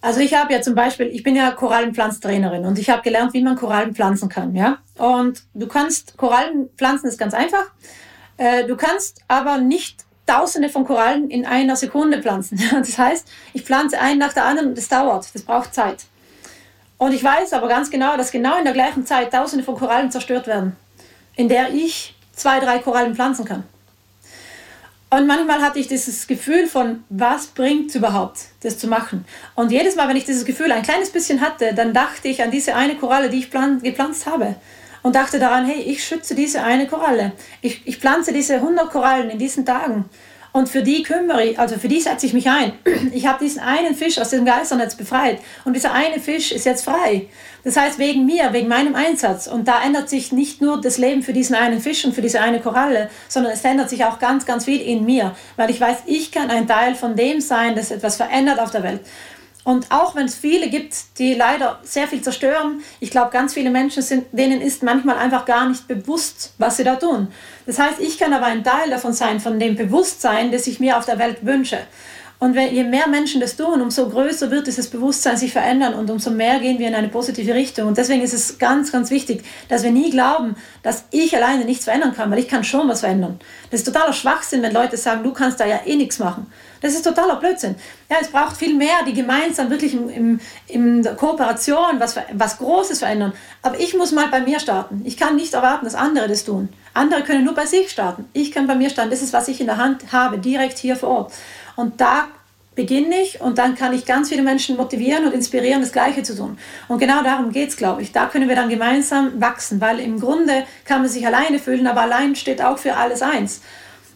Also ich habe ja zum Beispiel, ich bin ja Korallenpflanztrainerin und ich habe gelernt, wie man Korallen pflanzen kann, ja. Und du kannst Korallen pflanzen, ist ganz einfach. Äh, du kannst aber nicht Tausende von Korallen in einer Sekunde pflanzen. Das heißt, ich pflanze einen nach der anderen und das dauert, das braucht Zeit. Und ich weiß aber ganz genau, dass genau in der gleichen Zeit Tausende von Korallen zerstört werden, in der ich zwei, drei Korallen pflanzen kann. Und manchmal hatte ich dieses Gefühl von, was bringt es überhaupt, das zu machen? Und jedes Mal, wenn ich dieses Gefühl ein kleines bisschen hatte, dann dachte ich an diese eine Koralle, die ich gepflanzt habe und dachte daran, hey, ich schütze diese eine Koralle. Ich, ich pflanze diese 100 Korallen in diesen Tagen. Und für die kümmere ich, also für die setze ich mich ein. Ich habe diesen einen Fisch aus dem Geisternetz befreit. Und dieser eine Fisch ist jetzt frei. Das heißt, wegen mir, wegen meinem Einsatz. Und da ändert sich nicht nur das Leben für diesen einen Fisch und für diese eine Koralle, sondern es ändert sich auch ganz, ganz viel in mir. Weil ich weiß, ich kann ein Teil von dem sein, das etwas verändert auf der Welt. Und auch wenn es viele gibt, die leider sehr viel zerstören, ich glaube, ganz viele Menschen sind, denen ist manchmal einfach gar nicht bewusst, was sie da tun. Das heißt, ich kann aber ein Teil davon sein, von dem Bewusstsein, das ich mir auf der Welt wünsche. Und wenn, je mehr Menschen das tun, umso größer wird dieses Bewusstsein sich verändern und umso mehr gehen wir in eine positive Richtung. Und deswegen ist es ganz, ganz wichtig, dass wir nie glauben, dass ich alleine nichts verändern kann, weil ich kann schon was verändern. Das ist totaler Schwachsinn, wenn Leute sagen, du kannst da ja eh nichts machen. Das ist totaler Blödsinn. Ja, es braucht viel mehr, die gemeinsam wirklich im, im, in der Kooperation was, was Großes verändern. Aber ich muss mal bei mir starten. Ich kann nicht erwarten, dass andere das tun. Andere können nur bei sich starten. Ich kann bei mir starten. Das ist, was ich in der Hand habe, direkt hier vor Ort. Und da beginne ich und dann kann ich ganz viele Menschen motivieren und inspirieren, das Gleiche zu tun. Und genau darum geht es, glaube ich. Da können wir dann gemeinsam wachsen, weil im Grunde kann man sich alleine fühlen, aber allein steht auch für alles eins.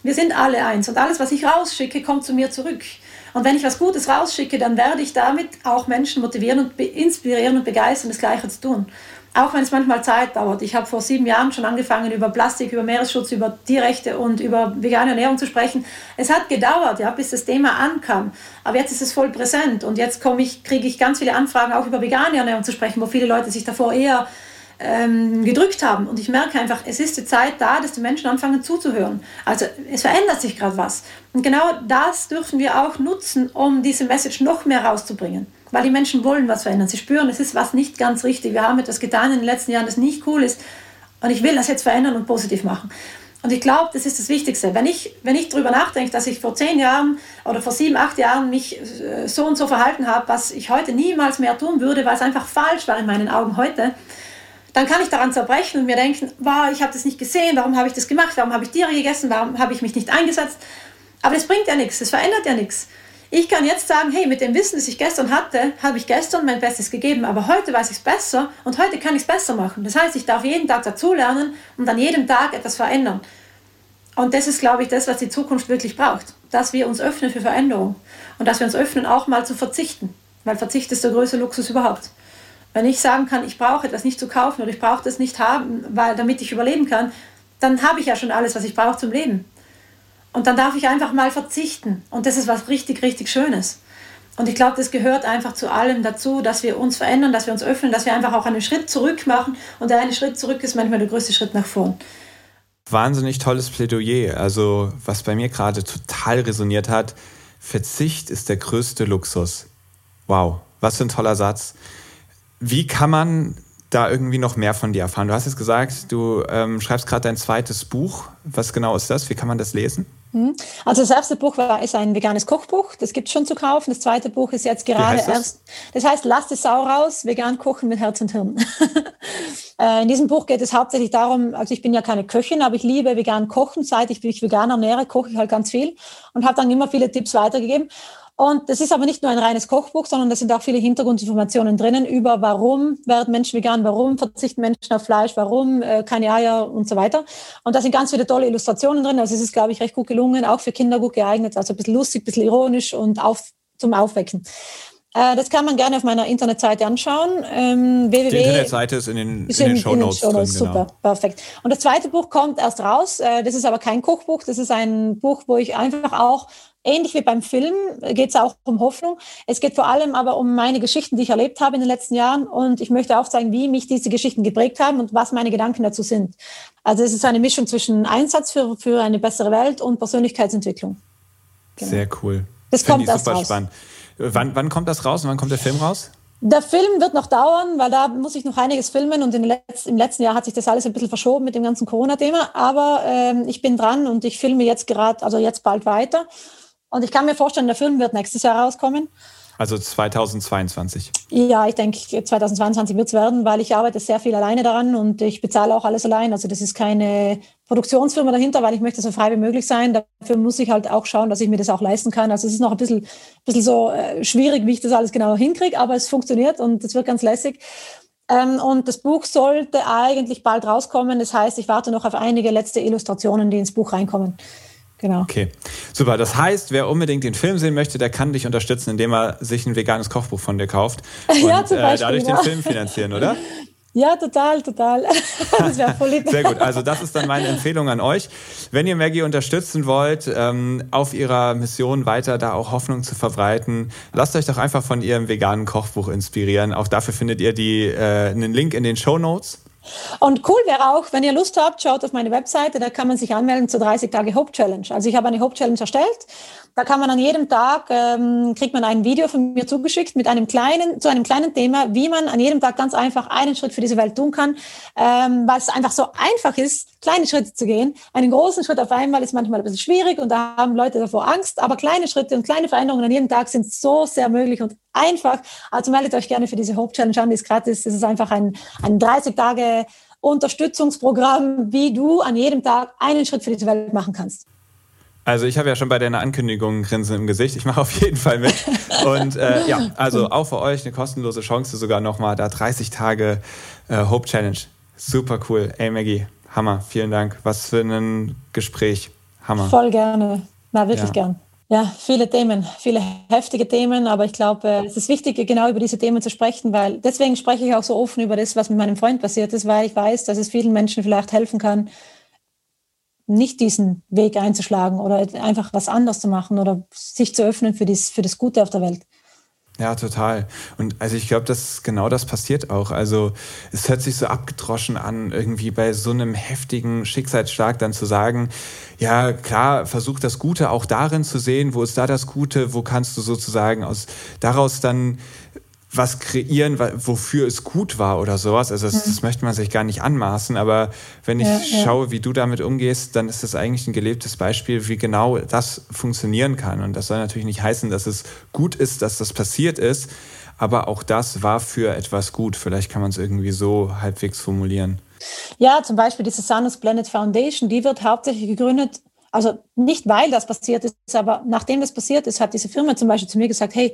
Wir sind alle eins und alles, was ich rausschicke, kommt zu mir zurück. Und wenn ich was Gutes rausschicke, dann werde ich damit auch Menschen motivieren und inspirieren und begeistern, das Gleiche zu tun. Auch wenn es manchmal Zeit dauert. Ich habe vor sieben Jahren schon angefangen, über Plastik, über Meeresschutz, über Tierrechte und über vegane Ernährung zu sprechen. Es hat gedauert, ja, bis das Thema ankam. Aber jetzt ist es voll präsent und jetzt ich, kriege ich ganz viele Anfragen, auch über vegane Ernährung zu sprechen, wo viele Leute sich davor eher ähm, gedrückt haben. Und ich merke einfach, es ist die Zeit da, dass die Menschen anfangen zuzuhören. Also es verändert sich gerade was. Und genau das dürfen wir auch nutzen, um diese Message noch mehr rauszubringen. Weil die Menschen wollen was verändern. Sie spüren, es ist was nicht ganz richtig. Wir haben etwas getan in den letzten Jahren, das nicht cool ist. Und ich will das jetzt verändern und positiv machen. Und ich glaube, das ist das Wichtigste. Wenn ich, wenn ich darüber nachdenke, dass ich vor zehn Jahren oder vor sieben, acht Jahren mich äh, so und so verhalten habe, was ich heute niemals mehr tun würde, weil es einfach falsch war in meinen Augen heute, dann kann ich daran zerbrechen und mir denken, wow, ich habe das nicht gesehen, warum habe ich das gemacht, warum habe ich Tiere gegessen, warum habe ich mich nicht eingesetzt. Aber das bringt ja nichts, das verändert ja nichts. Ich kann jetzt sagen, hey, mit dem Wissen, das ich gestern hatte, habe ich gestern mein Bestes gegeben, aber heute weiß ich es besser und heute kann ich es besser machen. Das heißt, ich darf jeden Tag dazulernen und an jedem Tag etwas verändern. Und das ist, glaube ich, das, was die Zukunft wirklich braucht. Dass wir uns öffnen für Veränderung und dass wir uns öffnen, auch mal zu verzichten. Weil Verzicht ist der größte Luxus überhaupt. Wenn ich sagen kann, ich brauche etwas nicht zu kaufen oder ich brauche das nicht haben, weil, damit ich überleben kann, dann habe ich ja schon alles, was ich brauche zum Leben. Und dann darf ich einfach mal verzichten. Und das ist was richtig, richtig Schönes. Und ich glaube, das gehört einfach zu allem dazu, dass wir uns verändern, dass wir uns öffnen, dass wir einfach auch einen Schritt zurück machen. Und der eine Schritt zurück ist manchmal der größte Schritt nach vorn. Wahnsinnig tolles Plädoyer. Also, was bei mir gerade total resoniert hat, Verzicht ist der größte Luxus. Wow, was für ein toller Satz. Wie kann man da irgendwie noch mehr von dir erfahren? Du hast jetzt gesagt, du ähm, schreibst gerade dein zweites Buch. Was genau ist das? Wie kann man das lesen? Hm? Also das erste Buch war, ist ein veganes Kochbuch, das gibt es schon zu kaufen. Das zweite Buch ist jetzt gerade das? erst. Das heißt, lass die Sau raus, vegan kochen mit Herz und Hirn. Äh, in diesem Buch geht es hauptsächlich darum, also ich bin ja keine Köchin, aber ich liebe vegan kochen. Seit ich mich vegan ernähre, koche ich halt ganz viel und habe dann immer viele Tipps weitergegeben. Und das ist aber nicht nur ein reines Kochbuch, sondern da sind auch viele Hintergrundinformationen drinnen über, warum werden Menschen vegan, warum verzichten Menschen auf Fleisch, warum äh, keine Eier und so weiter. Und da sind ganz viele tolle Illustrationen drin. Also es ist, glaube ich, recht gut gelungen, auch für Kinder gut geeignet. Also ein bisschen lustig, ein bisschen ironisch und auf, zum Aufwecken. Äh, das kann man gerne auf meiner Internetseite anschauen. Ähm, www. Die Internetseite ist in den, ist in, in den Show Notes. Drin, genau. Super, perfekt. Und das zweite Buch kommt erst raus. Äh, das ist aber kein Kochbuch. Das ist ein Buch, wo ich einfach auch Ähnlich wie beim Film geht es auch um Hoffnung. Es geht vor allem aber um meine Geschichten, die ich erlebt habe in den letzten Jahren. Und ich möchte auch zeigen, wie mich diese Geschichten geprägt haben und was meine Gedanken dazu sind. Also es ist eine Mischung zwischen Einsatz für, für eine bessere Welt und Persönlichkeitsentwicklung. Genau. Sehr cool. Das kommt erst super raus. spannend. Wann, wann kommt das raus und wann kommt der Film raus? Der Film wird noch dauern, weil da muss ich noch einiges filmen und Letz-, im letzten Jahr hat sich das alles ein bisschen verschoben mit dem ganzen Corona-Thema. Aber ähm, ich bin dran und ich filme jetzt gerade, also jetzt bald weiter. Und ich kann mir vorstellen, der Film wird nächstes Jahr rauskommen. Also 2022. Ja, ich denke, 2022 wird es werden, weil ich arbeite sehr viel alleine daran und ich bezahle auch alles allein. Also das ist keine Produktionsfirma dahinter, weil ich möchte so frei wie möglich sein. Dafür muss ich halt auch schauen, dass ich mir das auch leisten kann. Also es ist noch ein bisschen, bisschen so äh, schwierig, wie ich das alles genau hinkriege, aber es funktioniert und es wird ganz lässig. Ähm, und das Buch sollte eigentlich bald rauskommen. Das heißt, ich warte noch auf einige letzte Illustrationen, die ins Buch reinkommen. Genau. Okay, super. Das heißt, wer unbedingt den Film sehen möchte, der kann dich unterstützen, indem er sich ein veganes Kochbuch von dir kauft und ja, zum Beispiel, äh, dadurch genau. den Film finanzieren, oder? Ja, total, total. Das wäre voll lieb. Sehr gut. Also das ist dann meine Empfehlung an euch. Wenn ihr Maggie unterstützen wollt, ähm, auf ihrer Mission weiter da auch Hoffnung zu verbreiten, lasst euch doch einfach von ihrem veganen Kochbuch inspirieren. Auch dafür findet ihr die, äh, einen Link in den Show Notes. Und cool wäre auch, wenn ihr Lust habt, schaut auf meine Webseite, da kann man sich anmelden zur 30 Tage Hope Challenge. Also ich habe eine Hope Challenge erstellt. Da kann man an jedem Tag, ähm, kriegt man ein Video von mir zugeschickt mit einem kleinen, zu einem kleinen Thema, wie man an jedem Tag ganz einfach einen Schritt für diese Welt tun kann, ähm, weil es einfach so einfach ist, kleine Schritte zu gehen. Einen großen Schritt auf einmal ist manchmal ein bisschen schwierig und da haben Leute davor Angst, aber kleine Schritte und kleine Veränderungen an jedem Tag sind so sehr möglich und einfach. Also meldet euch gerne für diese Hope Challenge an, die ist gratis. Es ist einfach ein, ein 30 Tage Unterstützungsprogramm, wie du an jedem Tag einen Schritt für diese Welt machen kannst. Also ich habe ja schon bei deiner Ankündigung Grinsen im Gesicht. Ich mache auf jeden Fall mit. Und äh, ja, also auch für euch eine kostenlose Chance sogar nochmal da 30 Tage äh, Hope Challenge. Super cool. Ey Maggie, Hammer. Vielen Dank. Was für ein Gespräch. Hammer. Voll gerne. Na, wirklich ja. gern. Ja, viele Themen, viele heftige Themen, aber ich glaube, äh, es ist wichtig, genau über diese Themen zu sprechen, weil deswegen spreche ich auch so offen über das, was mit meinem Freund passiert ist, weil ich weiß, dass es vielen Menschen vielleicht helfen kann, nicht diesen Weg einzuschlagen oder einfach was anders zu machen oder sich zu öffnen für, dies, für das Gute auf der Welt. Ja, total. Und also ich glaube, dass genau das passiert auch. Also es hört sich so abgedroschen an, irgendwie bei so einem heftigen Schicksalsschlag dann zu sagen, ja klar, versuch das Gute auch darin zu sehen, wo ist da das Gute, wo kannst du sozusagen aus daraus dann was kreieren, wofür es gut war oder sowas. Also das, mhm. das möchte man sich gar nicht anmaßen, aber wenn ich ja, schaue, wie du damit umgehst, dann ist das eigentlich ein gelebtes Beispiel, wie genau das funktionieren kann. Und das soll natürlich nicht heißen, dass es gut ist, dass das passiert ist, aber auch das war für etwas gut. Vielleicht kann man es irgendwie so halbwegs formulieren. Ja, zum Beispiel diese Sanus Planet Foundation, die wird hauptsächlich gegründet Also nicht, weil das passiert ist, aber nachdem das passiert ist, hat diese Firma zum Beispiel zu mir gesagt, hey,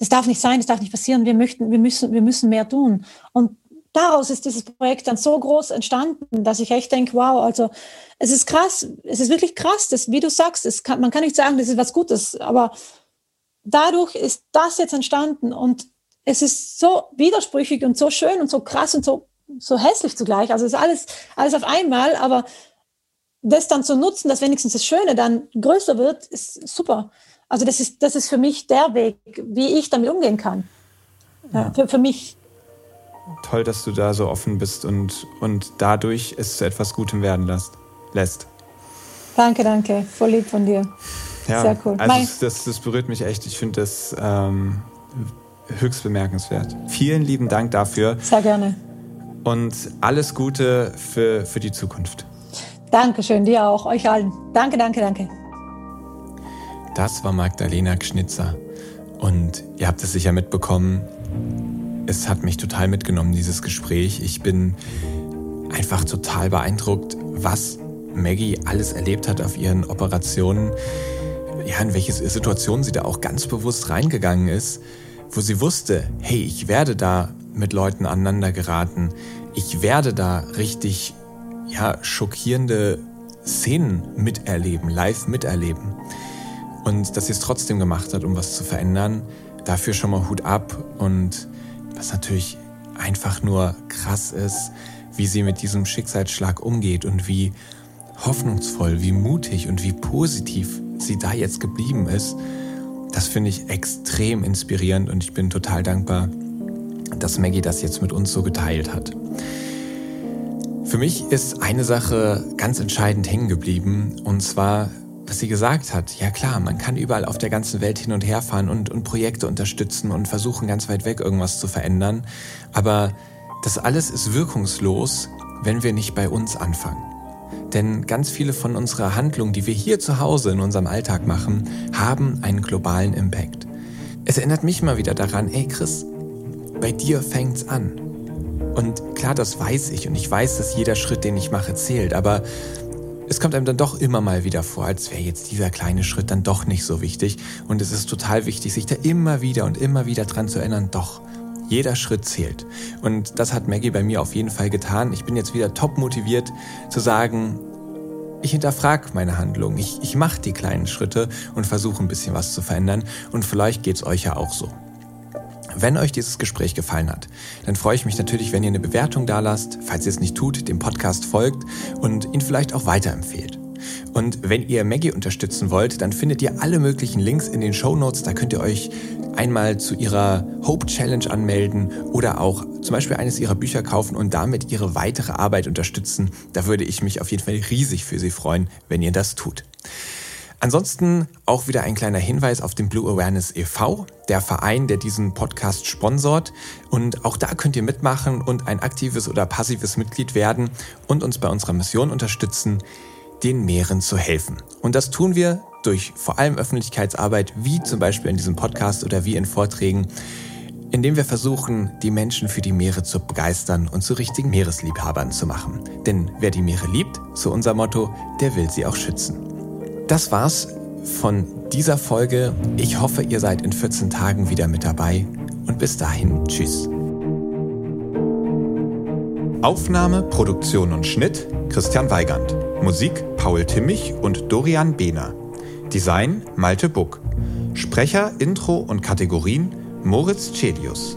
das darf nicht sein, das darf nicht passieren, wir möchten, wir müssen, wir müssen mehr tun. Und daraus ist dieses Projekt dann so groß entstanden, dass ich echt denke, wow, also es ist krass, es ist wirklich krass, das, wie du sagst, kann, man kann nicht sagen, das ist was Gutes, aber dadurch ist das jetzt entstanden und es ist so widersprüchlich und so schön und so krass und so, so hässlich zugleich. Also es ist alles, alles auf einmal, aber das dann zu nutzen, dass wenigstens das Schöne dann größer wird, ist super. Also das ist, das ist für mich der Weg, wie ich damit umgehen kann. Ja, für, für mich. Toll, dass du da so offen bist und, und dadurch es zu etwas Gutem werden lässt. lässt. Danke, danke. Voll lieb von dir. Ja, Sehr cool. Also das, das berührt mich echt. Ich finde das ähm, höchst bemerkenswert. Vielen lieben Dank dafür. Sehr gerne. Und alles Gute für, für die Zukunft. Dankeschön, dir auch, euch allen. Danke, danke, danke. Das war Magdalena Gschnitzer. Und ihr habt es sicher mitbekommen, es hat mich total mitgenommen, dieses Gespräch. Ich bin einfach total beeindruckt, was Maggie alles erlebt hat auf ihren Operationen. Ja, in welche Situationen sie da auch ganz bewusst reingegangen ist, wo sie wusste, hey, ich werde da mit Leuten aneinander geraten. Ich werde da richtig ja, schockierende Szenen miterleben, live miterleben. Und dass sie es trotzdem gemacht hat, um was zu verändern, dafür schon mal Hut ab. Und was natürlich einfach nur krass ist, wie sie mit diesem Schicksalsschlag umgeht und wie hoffnungsvoll, wie mutig und wie positiv sie da jetzt geblieben ist. Das finde ich extrem inspirierend und ich bin total dankbar, dass Maggie das jetzt mit uns so geteilt hat. Für mich ist eine Sache ganz entscheidend hängen geblieben und zwar, was sie gesagt hat. Ja klar, man kann überall auf der ganzen Welt hin und her fahren und, und Projekte unterstützen und versuchen ganz weit weg irgendwas zu verändern, aber das alles ist wirkungslos, wenn wir nicht bei uns anfangen. Denn ganz viele von unserer Handlungen, die wir hier zu Hause in unserem Alltag machen, haben einen globalen Impact. Es erinnert mich mal wieder daran, ey Chris, bei dir fängt's an. Und klar, das weiß ich und ich weiß, dass jeder Schritt, den ich mache, zählt, aber es kommt einem dann doch immer mal wieder vor, als wäre jetzt dieser kleine Schritt dann doch nicht so wichtig. Und es ist total wichtig, sich da immer wieder und immer wieder dran zu erinnern, doch, jeder Schritt zählt. Und das hat Maggie bei mir auf jeden Fall getan. Ich bin jetzt wieder top motiviert zu sagen, ich hinterfrage meine Handlung, ich, ich mache die kleinen Schritte und versuche ein bisschen was zu verändern. Und vielleicht geht es euch ja auch so. Wenn euch dieses Gespräch gefallen hat, dann freue ich mich natürlich, wenn ihr eine Bewertung da lasst, falls ihr es nicht tut, dem Podcast folgt und ihn vielleicht auch weiterempfehlt. Und wenn ihr Maggie unterstützen wollt, dann findet ihr alle möglichen Links in den Show Notes. Da könnt ihr euch einmal zu ihrer Hope Challenge anmelden oder auch zum Beispiel eines ihrer Bücher kaufen und damit ihre weitere Arbeit unterstützen. Da würde ich mich auf jeden Fall riesig für sie freuen, wenn ihr das tut. Ansonsten auch wieder ein kleiner Hinweis auf den Blue Awareness e.V., der Verein, der diesen Podcast sponsort. Und auch da könnt ihr mitmachen und ein aktives oder passives Mitglied werden und uns bei unserer Mission unterstützen, den Meeren zu helfen. Und das tun wir durch vor allem Öffentlichkeitsarbeit, wie zum Beispiel in diesem Podcast oder wie in Vorträgen, indem wir versuchen, die Menschen für die Meere zu begeistern und zu richtigen Meeresliebhabern zu machen. Denn wer die Meere liebt, so unser Motto, der will sie auch schützen. Das war's von dieser Folge. Ich hoffe, ihr seid in 14 Tagen wieder mit dabei. Und bis dahin, tschüss. Aufnahme, Produktion und Schnitt Christian Weigand. Musik Paul Timmich und Dorian Behner. Design Malte Buck. Sprecher, Intro und Kategorien Moritz Celius.